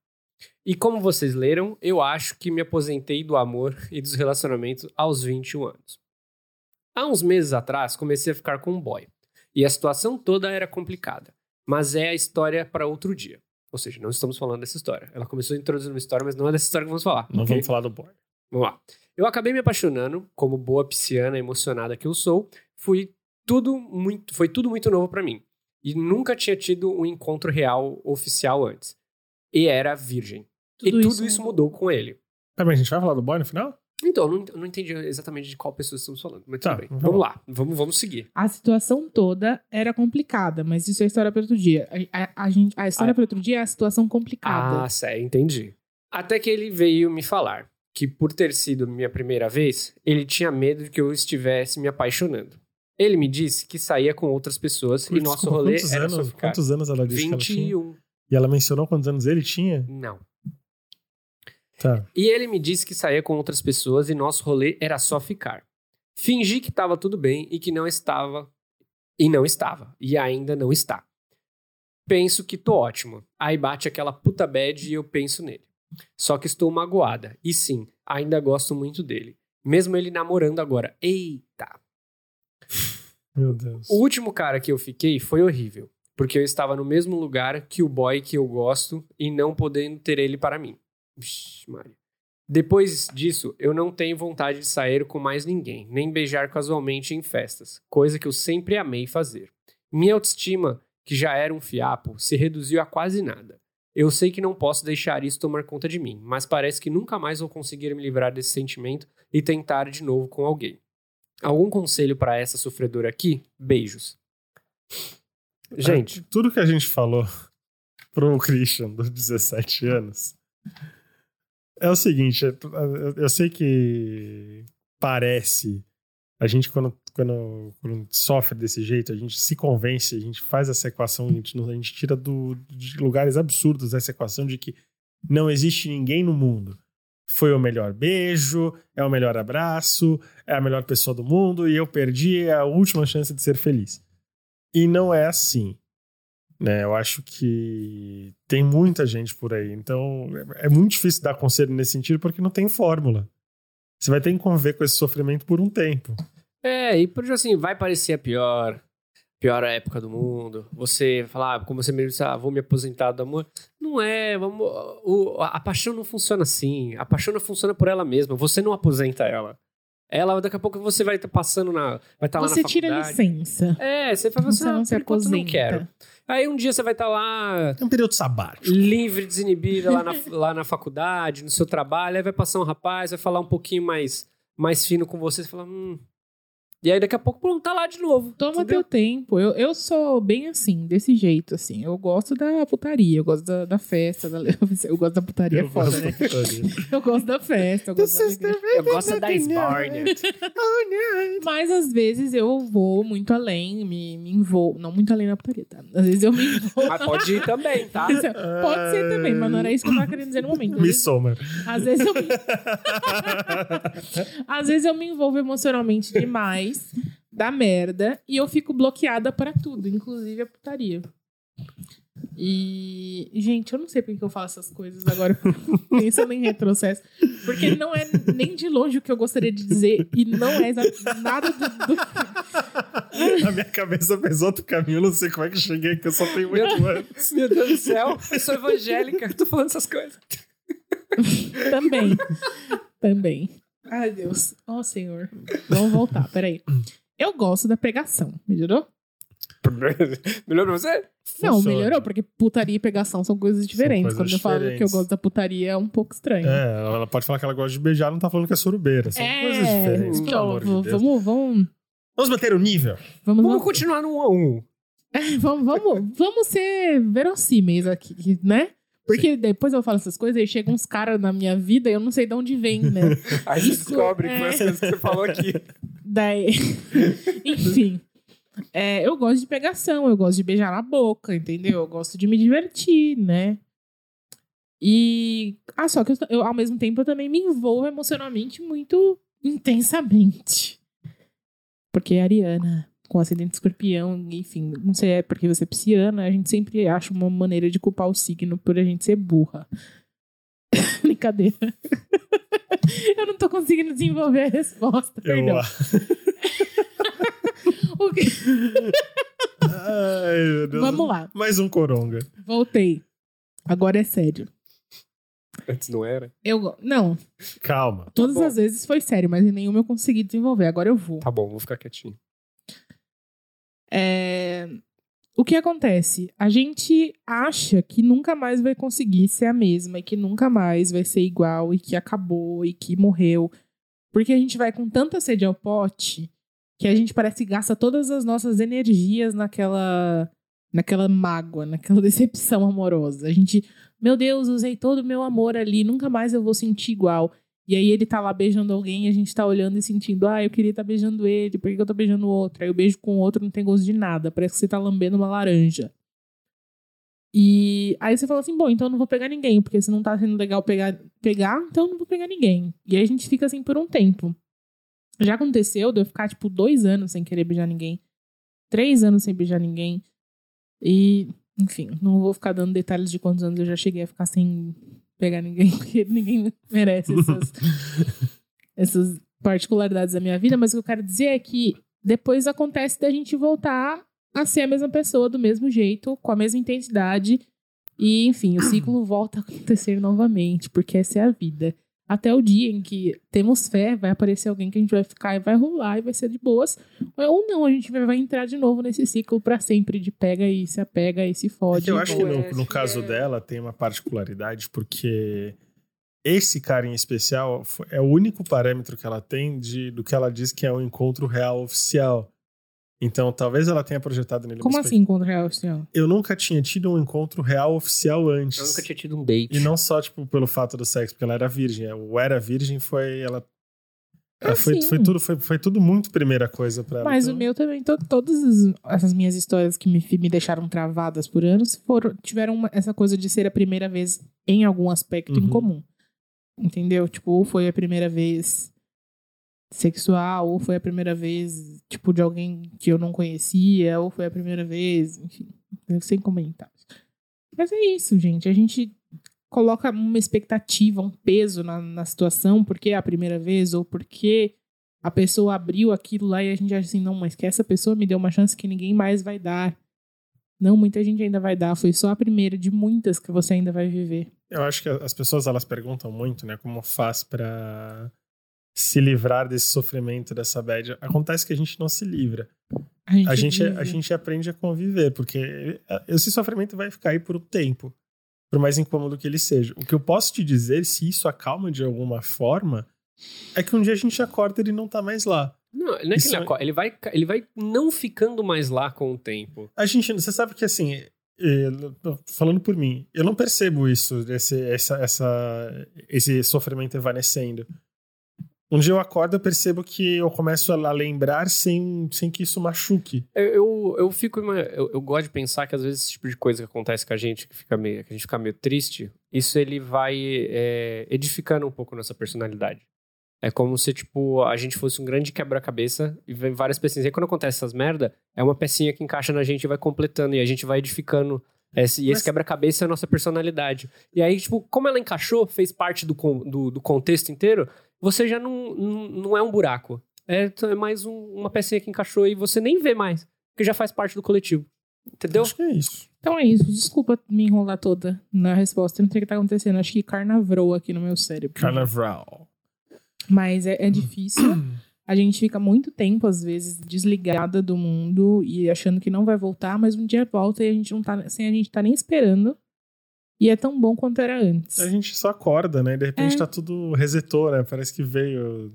E como vocês leram, eu acho que me aposentei do amor e dos relacionamentos aos 21 anos. Há uns meses atrás, comecei a ficar com um boy. E a situação toda era complicada. Mas é a história para outro dia. Ou seja, não estamos falando dessa história. Ela começou a introduzir uma história, mas não é dessa história que vamos falar. Não okay? vamos falar do boy. Vamos lá. Eu acabei me apaixonando, como boa pisciana emocionada que eu sou, fui tudo muito, foi tudo muito novo para mim. E nunca tinha tido um encontro real oficial antes. E era virgem. Tudo e tudo isso, isso mudou com ele. Tá bem, a gente vai falar do boy no final? Então, eu não, eu não entendi exatamente de qual pessoa estamos falando, mas tá, tudo bem. Vamos lá, vamos, vamos seguir. A situação toda era complicada, mas isso é história para outro dia. A, a, a, gente, a história ah. para outro dia é a situação complicada. Ah, sério, entendi. Até que ele veio me falar que, por ter sido minha primeira vez, ele tinha medo de que eu estivesse me apaixonando. Ele me disse que saía com outras pessoas e nosso rolê era anos, só ficar. Quantos anos ela disse 21. que ela tinha? E ela mencionou quantos anos ele tinha? Não. Tá. E ele me disse que saía com outras pessoas e nosso rolê era só ficar. Fingi que estava tudo bem e que não estava. E não estava. E ainda não está. Penso que tô ótimo. Aí bate aquela puta bad e eu penso nele. Só que estou magoada. E sim, ainda gosto muito dele. Mesmo ele namorando agora. Eita! Meu Deus. O último cara que eu fiquei foi horrível. Porque eu estava no mesmo lugar que o boy que eu gosto e não podendo ter ele para mim. Vixe, Maria. Depois disso, eu não tenho vontade de sair com mais ninguém, nem beijar casualmente em festas, coisa que eu sempre amei fazer. Minha autoestima, que já era um fiapo, se reduziu a quase nada. Eu sei que não posso deixar isso tomar conta de mim, mas parece que nunca mais vou conseguir me livrar desse sentimento e tentar de novo com alguém. Algum conselho para essa sofredora aqui? Beijos. Gente. É, tudo que a gente falou pro Christian dos 17 anos é o seguinte, eu sei que parece. A gente, quando, quando, quando, sofre desse jeito, a gente se convence, a gente faz essa equação, a gente, a gente tira do, de lugares absurdos essa equação de que não existe ninguém no mundo. Foi o melhor beijo, é o melhor abraço, é a melhor pessoa do mundo e eu perdi a última chance de ser feliz. E não é assim. Né? Eu acho que tem muita gente por aí. Então é muito difícil dar conselho nesse sentido porque não tem fórmula. Você vai ter que conviver com esse sofrimento por um tempo. É, e por assim, vai parecer a pior, pior época do mundo. Você falar, ah, como você mesmo disse, ah, vou me aposentar do amor. Não é, vamos, o, a paixão não funciona assim. A paixão não funciona por ela mesma. Você não aposenta ela. Ela, daqui a pouco você vai estar passando na. Vai estar lá na Você tira faculdade. licença. É, você fala assim, Você ah, não se por enquanto não aposenta. quero. Aí um dia você vai estar lá É um período sabático. livre, desinibida lá na, lá na faculdade, no seu trabalho, aí vai passar um rapaz, vai falar um pouquinho mais, mais fino com você, você fala, hum. E aí daqui a pouco, pronto, tá lá de novo. Toma entendeu? teu tempo. Eu, eu sou bem assim, desse jeito, assim. Eu gosto da putaria, eu gosto da, da festa. Da... Eu gosto da putaria, é Eu foda, gosto né? da putaria. Eu gosto da festa, eu gosto da. Eu gosto da Sbarnet. Mas às vezes eu vou muito além, me, me envolvo. Não muito além na putaria, tá? Às vezes eu me envolvo. Mas pode ir também, tá? Pode ser também, mas não era isso que eu tava querendo dizer no momento. Às Me vezes, soma. às vezes eu me... Às vezes eu me envolvo emocionalmente demais, dá merda, e eu fico bloqueada pra tudo, inclusive a putaria. E, gente, eu não sei por que eu falo essas coisas agora, pensando em retrocesso. Porque não é nem de longe o que eu gostaria de dizer, e não é nada do, do- A minha cabeça fez outro caminho, eu não sei como é que eu cheguei aqui, eu só tenho oito anos. Meu Deus do céu, eu sou evangélica, eu tô falando essas coisas. Também. Também. Ai, Deus. Ó, Senhor. Vamos voltar, peraí. Eu gosto da pegação, melhorou? Melhor pra você? Não, Funciona. melhorou, porque putaria e pegação são coisas diferentes. coisas Quando eu falo que eu diferentes. gosto da putaria, é um pouco estranho. É, ela pode falar que ela gosta de beijar, não tá falando que é surubeira. São coisas diferentes, pelo então, amor de v- Deus. vamos, vamos, Vamos manter o nível. vamos, Vamos vamos, continuar no 1 a 1. vamos, vamos, vamos ser verossímeis aqui, né? Porque depois eu falo essas coisas e chegam uns caras na minha vida e eu não sei de onde vem, né? Aí Isso descobre é- foi as coisas que você falou aqui. Daí. Enfim. É, eu gosto de pegação, eu gosto de beijar na boca, entendeu? Eu gosto de me divertir, né? E. Ah, só que eu, eu, ao mesmo tempo eu também me envolvo emocionalmente muito intensamente. Porque a Ariana, com acidente de escorpião, enfim, não sei, é porque você é pisciana, a gente sempre acha uma maneira de culpar o signo por a gente ser burra. Brincadeira. eu não tô conseguindo desenvolver a resposta, Eu, perdão. O que- Ai, meu Deus. Vamos lá, Mais um coronga. voltei. Agora é sério. Antes não era? Eu não, Calma. todas bom. as vezes foi sério, mas em nenhuma eu consegui desenvolver. Agora eu vou. Tá bom, vou ficar quietinho. É, O que acontece? A gente acha que nunca mais vai conseguir ser a mesma, e que nunca mais vai ser igual, e que acabou, e que morreu. Porque a gente vai com tanta sede ao pote que a gente parece que gasta todas as nossas energias naquela naquela mágoa, naquela decepção amorosa. A gente, meu Deus, usei todo o meu amor ali, nunca mais eu vou sentir igual. E aí ele tá lá beijando alguém e a gente tá olhando e sentindo, ah, eu queria estar beijando ele, por que eu tô beijando o outro? Aí eu beijo com o outro não tem gosto de nada, parece que você tá lambendo uma laranja. E aí você fala assim, bom, então eu não vou pegar ninguém, porque se não tá sendo legal pegar, pegar, então eu não vou pegar ninguém. E aí a gente fica assim por um tempo. Já aconteceu de eu ficar, tipo, dois anos sem querer beijar ninguém. Três anos sem beijar ninguém. E, enfim, não vou ficar dando detalhes de quantos anos eu já cheguei a ficar sem pegar ninguém, porque ninguém merece essas, essas particularidades da minha vida. Mas o que eu quero dizer é que depois acontece da gente voltar a ser a mesma pessoa do mesmo jeito, com a mesma intensidade. E, enfim, o ciclo volta a acontecer novamente, porque essa é a vida. Até o dia em que temos fé, vai aparecer alguém que a gente vai ficar e vai rolar e vai ser de boas. Ou não, a gente vai entrar de novo nesse ciclo pra sempre de pega e se apega e se fode. Eu acho que é, no, no acho caso é- dela tem uma particularidade, porque esse cara em especial é o único parâmetro que ela tem de, do que ela diz que é um encontro real oficial. Então, talvez ela tenha projetado nele Como assim encontro real oficial? Eu nunca tinha tido um encontro real oficial antes. Eu nunca tinha tido um date. E não só, tipo, pelo fato do sexo, porque ela era virgem. O era virgem foi. Ela. ela Ah, foi, foi, tudo, foi, foi tudo muito primeira coisa pra ela. Mas Então, o meu também, to- todas as- essas minhas histórias que me, me deixaram travadas por anos foram, tiveram uma- essa coisa de ser a primeira vez em algum aspecto em Uhum. comum. Entendeu? Tipo, ou foi a primeira vez sexual, ou foi a primeira vez, tipo, de alguém que eu não conhecia, ou foi a primeira vez, enfim, sem comentários. Mas é isso, gente. A gente coloca uma expectativa, um peso na, na situação, porque é a primeira vez, ou porque a pessoa abriu aquilo lá e a gente acha assim, não, mas que essa pessoa me deu uma chance que ninguém mais vai dar. Não, muita gente ainda vai dar. Foi só a primeira de muitas que você ainda vai viver. Eu acho que as pessoas elas perguntam muito, né? Como faz pra se livrar desse sofrimento, dessa bad. Acontece que a gente não se livra. A gente, A gente, vive. a gente aprende a conviver, porque esse sofrimento vai ficar aí por um tempo, por mais incômodo que ele seja. O que eu posso te dizer, se isso acalma de alguma forma, é que um dia a gente acorda e ele não tá mais lá. Não, não é que Isso ele, é- aco- ele vai, ele vai não ficando mais lá com o tempo. A gente, você sabe que assim, falando por mim, eu não percebo isso, esse, essa, essa, esse sofrimento evanescendo. Um dia eu acordo, eu percebo que eu começo a lembrar sem, sem que isso machuque. Eu, eu, eu fico. Eu, eu gosto de pensar que às vezes esse tipo de coisa que acontece com a gente, que, fica meio, que a gente fica meio triste, isso ele vai é, edificando um pouco nossa personalidade. É como se, tipo, a gente fosse um grande quebra-cabeça e vem várias pecinhas. E aí, quando acontece essas merda, é uma pecinha que encaixa na gente e vai completando. E a gente vai edificando. Esse, e esse Mas- quebra-cabeça é a nossa personalidade. E aí, tipo, como ela encaixou, fez parte do, do, do contexto inteiro, você já não, não, não é um buraco. É, é mais um- uma pecinha que encaixou e você nem vê mais. Porque já faz parte do coletivo. Entendeu? Acho que é isso. Então é isso. Desculpa me enrolar toda na resposta. Eu não sei o que tá acontecendo. Acho que carnavrou aqui no meu cérebro. Carnaval. Mas é, é difícil. A gente fica muito tempo, às vezes, desligada do mundo e achando que não vai voltar, mas um dia volta e a gente não tá, sem a gente tá nem esperando. E é tão bom quanto era antes. A gente só acorda, né? De repente É. tá tudo resetou, né? Parece que veio.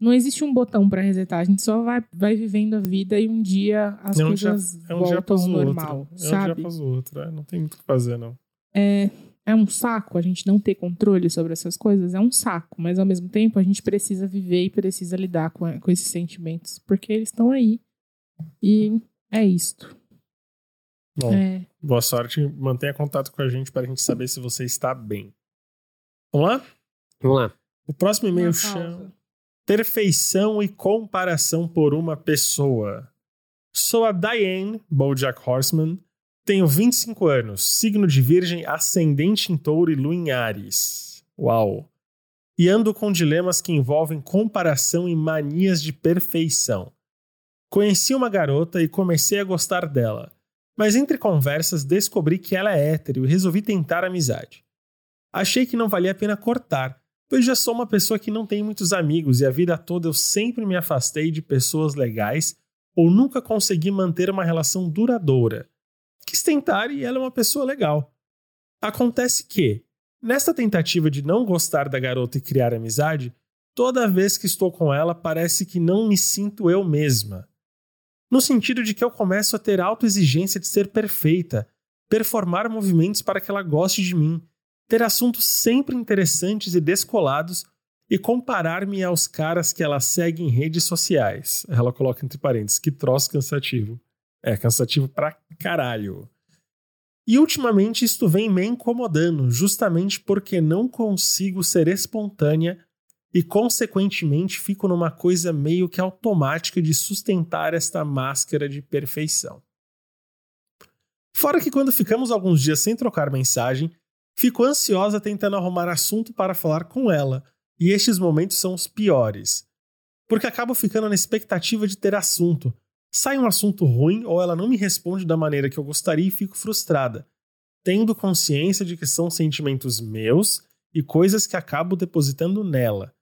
Não existe um botão pra resetar, a gente só vai, vai vivendo a vida e um dia as É um dia- coisas É um dia voltam após ao normal, outro. É um dia após o outro. é, Não tem muito o que fazer, não. É, é um saco a gente não ter controle sobre essas coisas, é um saco, mas ao mesmo tempo a gente precisa viver e precisa lidar com, com esses sentimentos, porque eles estão aí. E é isto. Bom, É, boa sorte. Mantenha contato com a gente para a gente saber se você está bem. Vamos lá? Vamos lá. O próximo e-mail chama. Perfeição e comparação por uma pessoa. Sou a Diane Bojack Horseman. Tenho 25 anos, signo de virgem, ascendente em touro e lua em Ares. Uau! E ando com dilemas que envolvem comparação e manias de perfeição. Conheci uma garota e comecei a gostar dela, mas entre conversas descobri que ela é hétero e resolvi tentar amizade. Achei que não valia a pena cortar, pois já sou uma pessoa que não tem muitos amigos e a vida toda eu sempre me afastei de pessoas legais ou nunca consegui manter uma relação duradoura. Quis tentar e ela é uma pessoa legal. Acontece que, nesta tentativa de não gostar da garota e criar amizade, toda vez que estou com ela parece que não me sinto eu mesma. No sentido de que eu começo a ter autoexigência de ser perfeita, performar movimentos para que ela goste de mim, ter assuntos sempre interessantes e descolados e comparar-me aos caras que ela segue em redes sociais. Ela coloca entre parênteses, que troço cansativo. É, cansativo pra caralho. E ultimamente isto vem me incomodando, justamente porque não consigo ser espontânea e, consequentemente, fico numa coisa meio que automática de sustentar esta máscara de perfeição. Fora que quando ficamos alguns dias sem trocar mensagem, fico ansiosa tentando arrumar assunto para falar com ela, e estes momentos são os piores. Porque acabo ficando na expectativa de ter assunto. Sai um assunto ruim ou ela não me responde da maneira que eu gostaria e fico frustrada, tendo consciência de que são sentimentos meus e coisas que acabo depositando nela.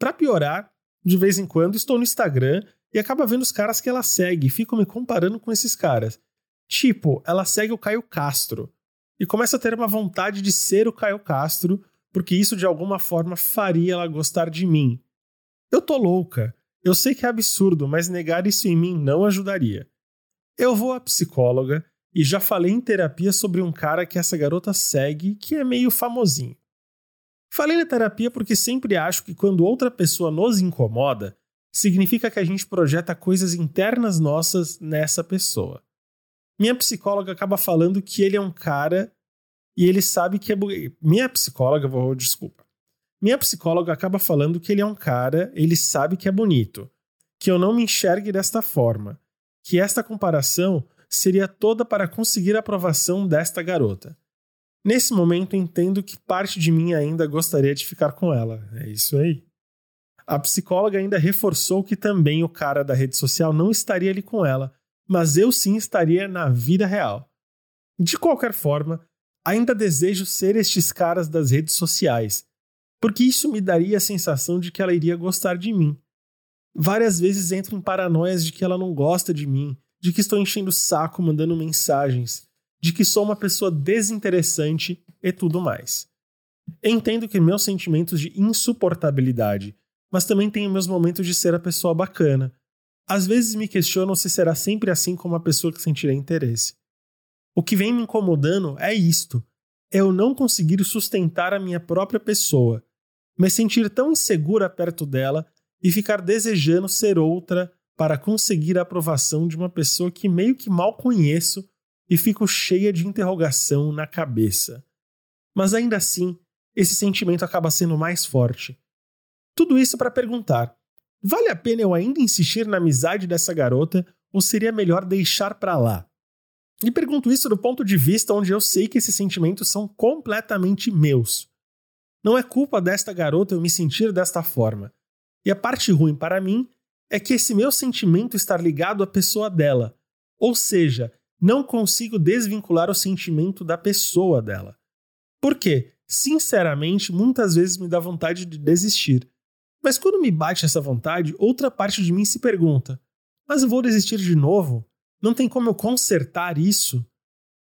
Para piorar, de vez em quando estou no Instagram e acabo vendo os caras que ela segue e fico me comparando com esses caras. Tipo, ela segue o Caio Castro e começa a ter uma vontade de ser o Caio Castro, porque isso de alguma forma faria ela gostar de mim. Eu tô louca. Eu sei que é absurdo, mas negar isso em mim não ajudaria. Eu vou à psicóloga e já falei em terapia sobre um cara que essa garota segue que é meio famosinho. Falei na terapia porque sempre acho que quando outra pessoa nos incomoda, significa que a gente projeta coisas internas nossas nessa pessoa. Minha psicóloga acaba falando que ele é um cara e ele sabe que é. bu- Minha psicóloga, vou, desculpa. Minha psicóloga acaba falando que ele é um cara, ele sabe que é bonito, que eu não me enxergue desta forma, que esta comparação seria toda para conseguir a aprovação desta garota. Nesse momento entendo que parte de mim ainda gostaria de ficar com ela. É isso aí. A psicóloga ainda reforçou que também o cara da rede social não estaria ali com ela, mas eu sim estaria na vida real. De qualquer forma, ainda desejo ser estes caras das redes sociais. Porque isso me daria a sensação de que ela iria gostar de mim. Várias vezes entro em paranoias de que ela não gosta de mim, de que estou enchendo o saco mandando mensagens, de que sou uma pessoa desinteressante e tudo mais. Entendo que meus sentimentos de insuportabilidade, mas também tenho meus momentos de ser a pessoa bacana. Às vezes me questiono se será sempre assim com uma pessoa que sentirá interesse. O que vem me incomodando é isto: eu não conseguir sustentar a minha própria pessoa, me sentir tão insegura perto dela e ficar desejando ser outra para conseguir a aprovação de uma pessoa que meio que mal conheço e fico cheia de interrogação na cabeça. Mas ainda assim, esse sentimento acaba sendo mais forte. Tudo isso para perguntar: vale a pena eu ainda insistir na amizade dessa garota ou seria melhor deixar para lá? E pergunto isso do ponto de vista onde eu sei que esses sentimentos são completamente meus. Não é culpa desta garota eu me sentir desta forma. E a parte ruim para mim é que esse meu sentimento está ligado à pessoa dela. Ou seja, não consigo desvincular o sentimento da pessoa dela. Por quê? Sinceramente, muitas vezes me dá vontade de desistir. Mas quando me bate essa vontade, outra parte de mim se pergunta: mas eu vou desistir de novo? Não tem como eu consertar isso?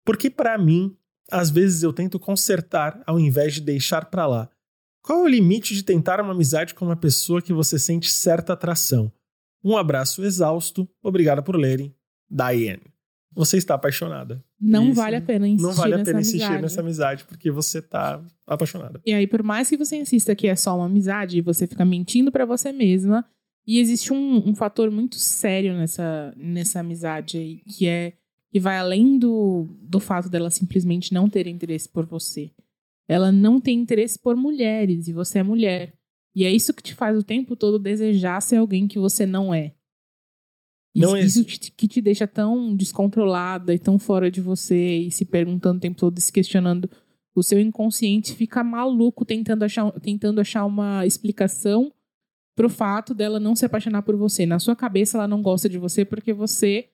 Porque para mim, às vezes eu tento consertar ao invés de deixar para lá. Qual é o limite de tentar uma amizade com uma pessoa que você sente certa atração? Um abraço exausto. Obrigado por lerem. Diane. Você está apaixonada. Não Isso vale a pena insistir Não vale a pena insistir amizade. nessa amizade porque você está apaixonada. E aí, por mais que você insista que é só uma amizade, você fica mentindo pra você mesma. E existe um, um fator muito sério nessa, nessa amizade aí, que é que vai além do, do fato dela simplesmente não ter interesse por você. Ela não tem interesse por mulheres, e você é mulher. E é isso que te faz o tempo todo desejar ser alguém que você não é. Isso, Não é- isso te- que te deixa tão descontrolada e tão fora de você e se perguntando o tempo todo, e se questionando o seu inconsciente fica maluco tentando achar, tentando achar uma explicação pro fato dela não se apaixonar por você. Na sua cabeça, ela não gosta de você porque você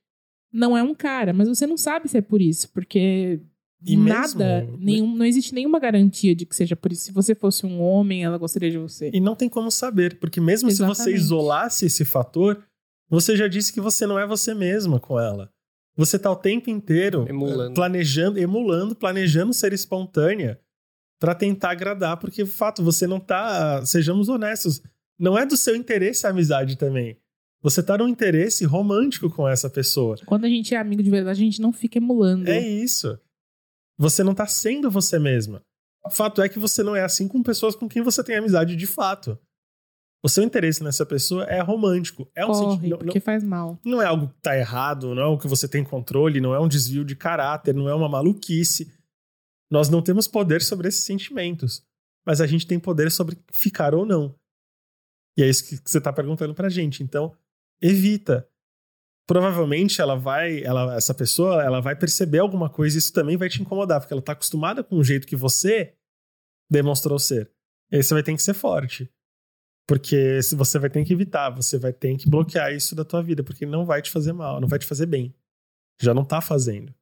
não é um cara, mas você não sabe se é por isso, porque E nada, mesmo- nenhum, não existe nenhuma garantia de que seja por isso. Se você fosse um homem, ela gostaria de você. E não tem como saber, porque mesmo se você Exatamente. isolasse esse fator, você já disse que você não é você mesma com ela. Você tá o tempo inteiro Emulando. eh, planejando, emulando, planejando ser espontânea pra tentar agradar, porque de fato você não tá, sejamos honestos, não é do seu interesse a amizade também. Você tá num interesse romântico com essa pessoa. Quando a gente é amigo de verdade, a gente não fica emulando. É isso. Você não tá sendo você mesma. O fato é que você não é assim com pessoas com quem você tem amizade de fato. O seu interesse nessa pessoa é romântico. É um Corre, senti- não, porque faz mal. não, não é algo que tá errado, não é algo que você tem controle, não é um desvio de caráter, não é uma maluquice. Nós não temos poder sobre esses sentimentos. Mas a gente tem poder sobre ficar ou não. E é isso que você tá perguntando pra gente. Então, evita. Provavelmente ela vai, ela, essa pessoa, ela vai perceber alguma coisa e isso também vai te incomodar, porque ela tá acostumada com o jeito que você demonstrou ser. E aí você vai ter que ser forte. Porque você vai ter que evitar, você vai ter que bloquear isso da tua vida, porque não vai te fazer mal, não vai te fazer bem. Já não tá fazendo.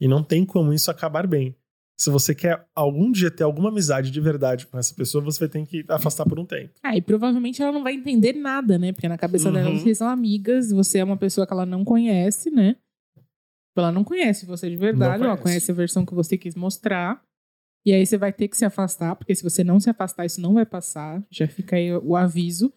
E não tem como isso acabar bem. Se você quer algum dia ter alguma amizade de verdade com essa pessoa, você vai ter que afastar por um tempo. Ah, e provavelmente ela não vai entender nada, né? Porque na cabeça dela Uhum. vocês são amigas, você é uma pessoa que ela não conhece, né? Ela não conhece você de verdade, ela conhece a versão que você quis mostrar. E aí você vai ter que se afastar, porque se você não se afastar, isso não vai passar. Já fica aí o aviso.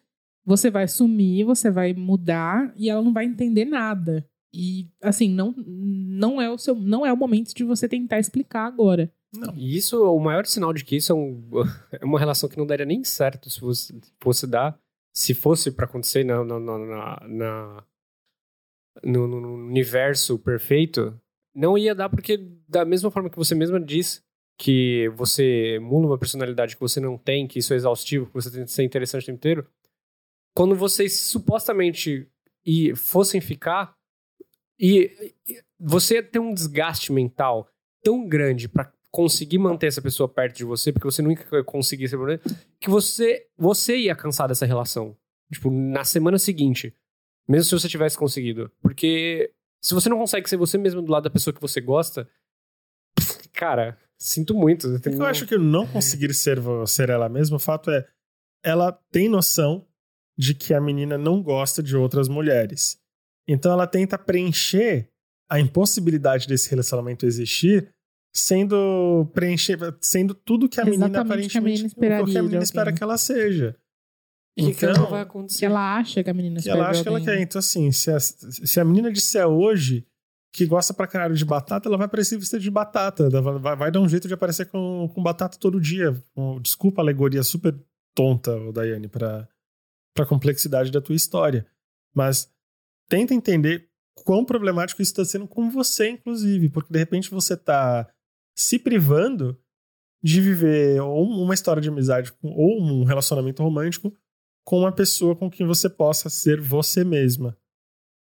Você vai sumir, você vai mudar e ela não vai entender nada. E assim, não, não é o seu, não é o momento de você tentar explicar agora. Não. E isso, o maior sinal de que isso é, um- é uma relação que não daria nem certo se fosse, fosse dar, se fosse pra acontecer na, na, na- na- no, no- universo perfeito, não ia dar porque da mesma forma que você mesma diz que você emula uma personalidade que você não tem, que isso é exaustivo, que você tem que ser interessante o tempo inteiro, quando vocês supostamente e fossem ficar, e, você ter um desgaste mental tão grande pra conseguir manter essa pessoa perto de você, porque você nunca ia conseguir ser problema, que você, você ia cansar dessa relação. Tipo, na semana seguinte. Mesmo se você tivesse conseguido. Porque se você não consegue ser você mesmo do lado da pessoa que você gosta, cara, Sinto muito. Eu, eu acho que não conseguir ser, ser ela mesma, o fato é, ela tem noção de que a menina não gosta de outras mulheres. Então ela tenta preencher a impossibilidade desse relacionamento existir, sendo preencher, sendo tudo que a menina Exatamente o que a menina aparentemente o que a menina espera que ela seja. E que que Então- não vai Que acontecer? ela acha que a menina que espera ela acha que ela quer. Então, assim, se a, se a menina disser hoje que gosta pra caralho de batata, ela vai aparecer vestida de batata. Ela vai, vai- dar um jeito de aparecer com, com batata todo dia. Desculpa a alegoria super tonta, Daiane, pra, pra complexidade da tua história. Mas tenta entender quão problemático isso está sendo com você, inclusive. Porque, de repente, você tá se privando de viver ou uma história de amizade ou um relacionamento romântico com uma pessoa com quem você possa ser você mesma.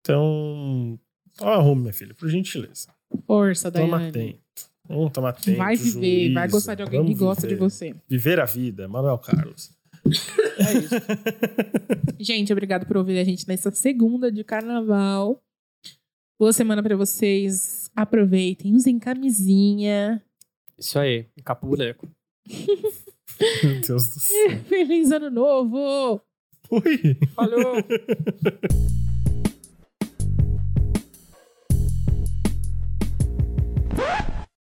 Então, arrume, minha filha, por gentileza. Força, Toma Daiane. atento. Vamos tomar atento. Vai viver, vai gostar de alguém que gosta de você. Viver a vida, Manuel Carlos. É isso. gente, obrigado por ouvir a gente nessa segunda de carnaval. Boa semana pra vocês. Aproveitem, usem camisinha. Isso aí, capa boneco. Meu Deus do céu. Feliz ano novo! Oi! Falou!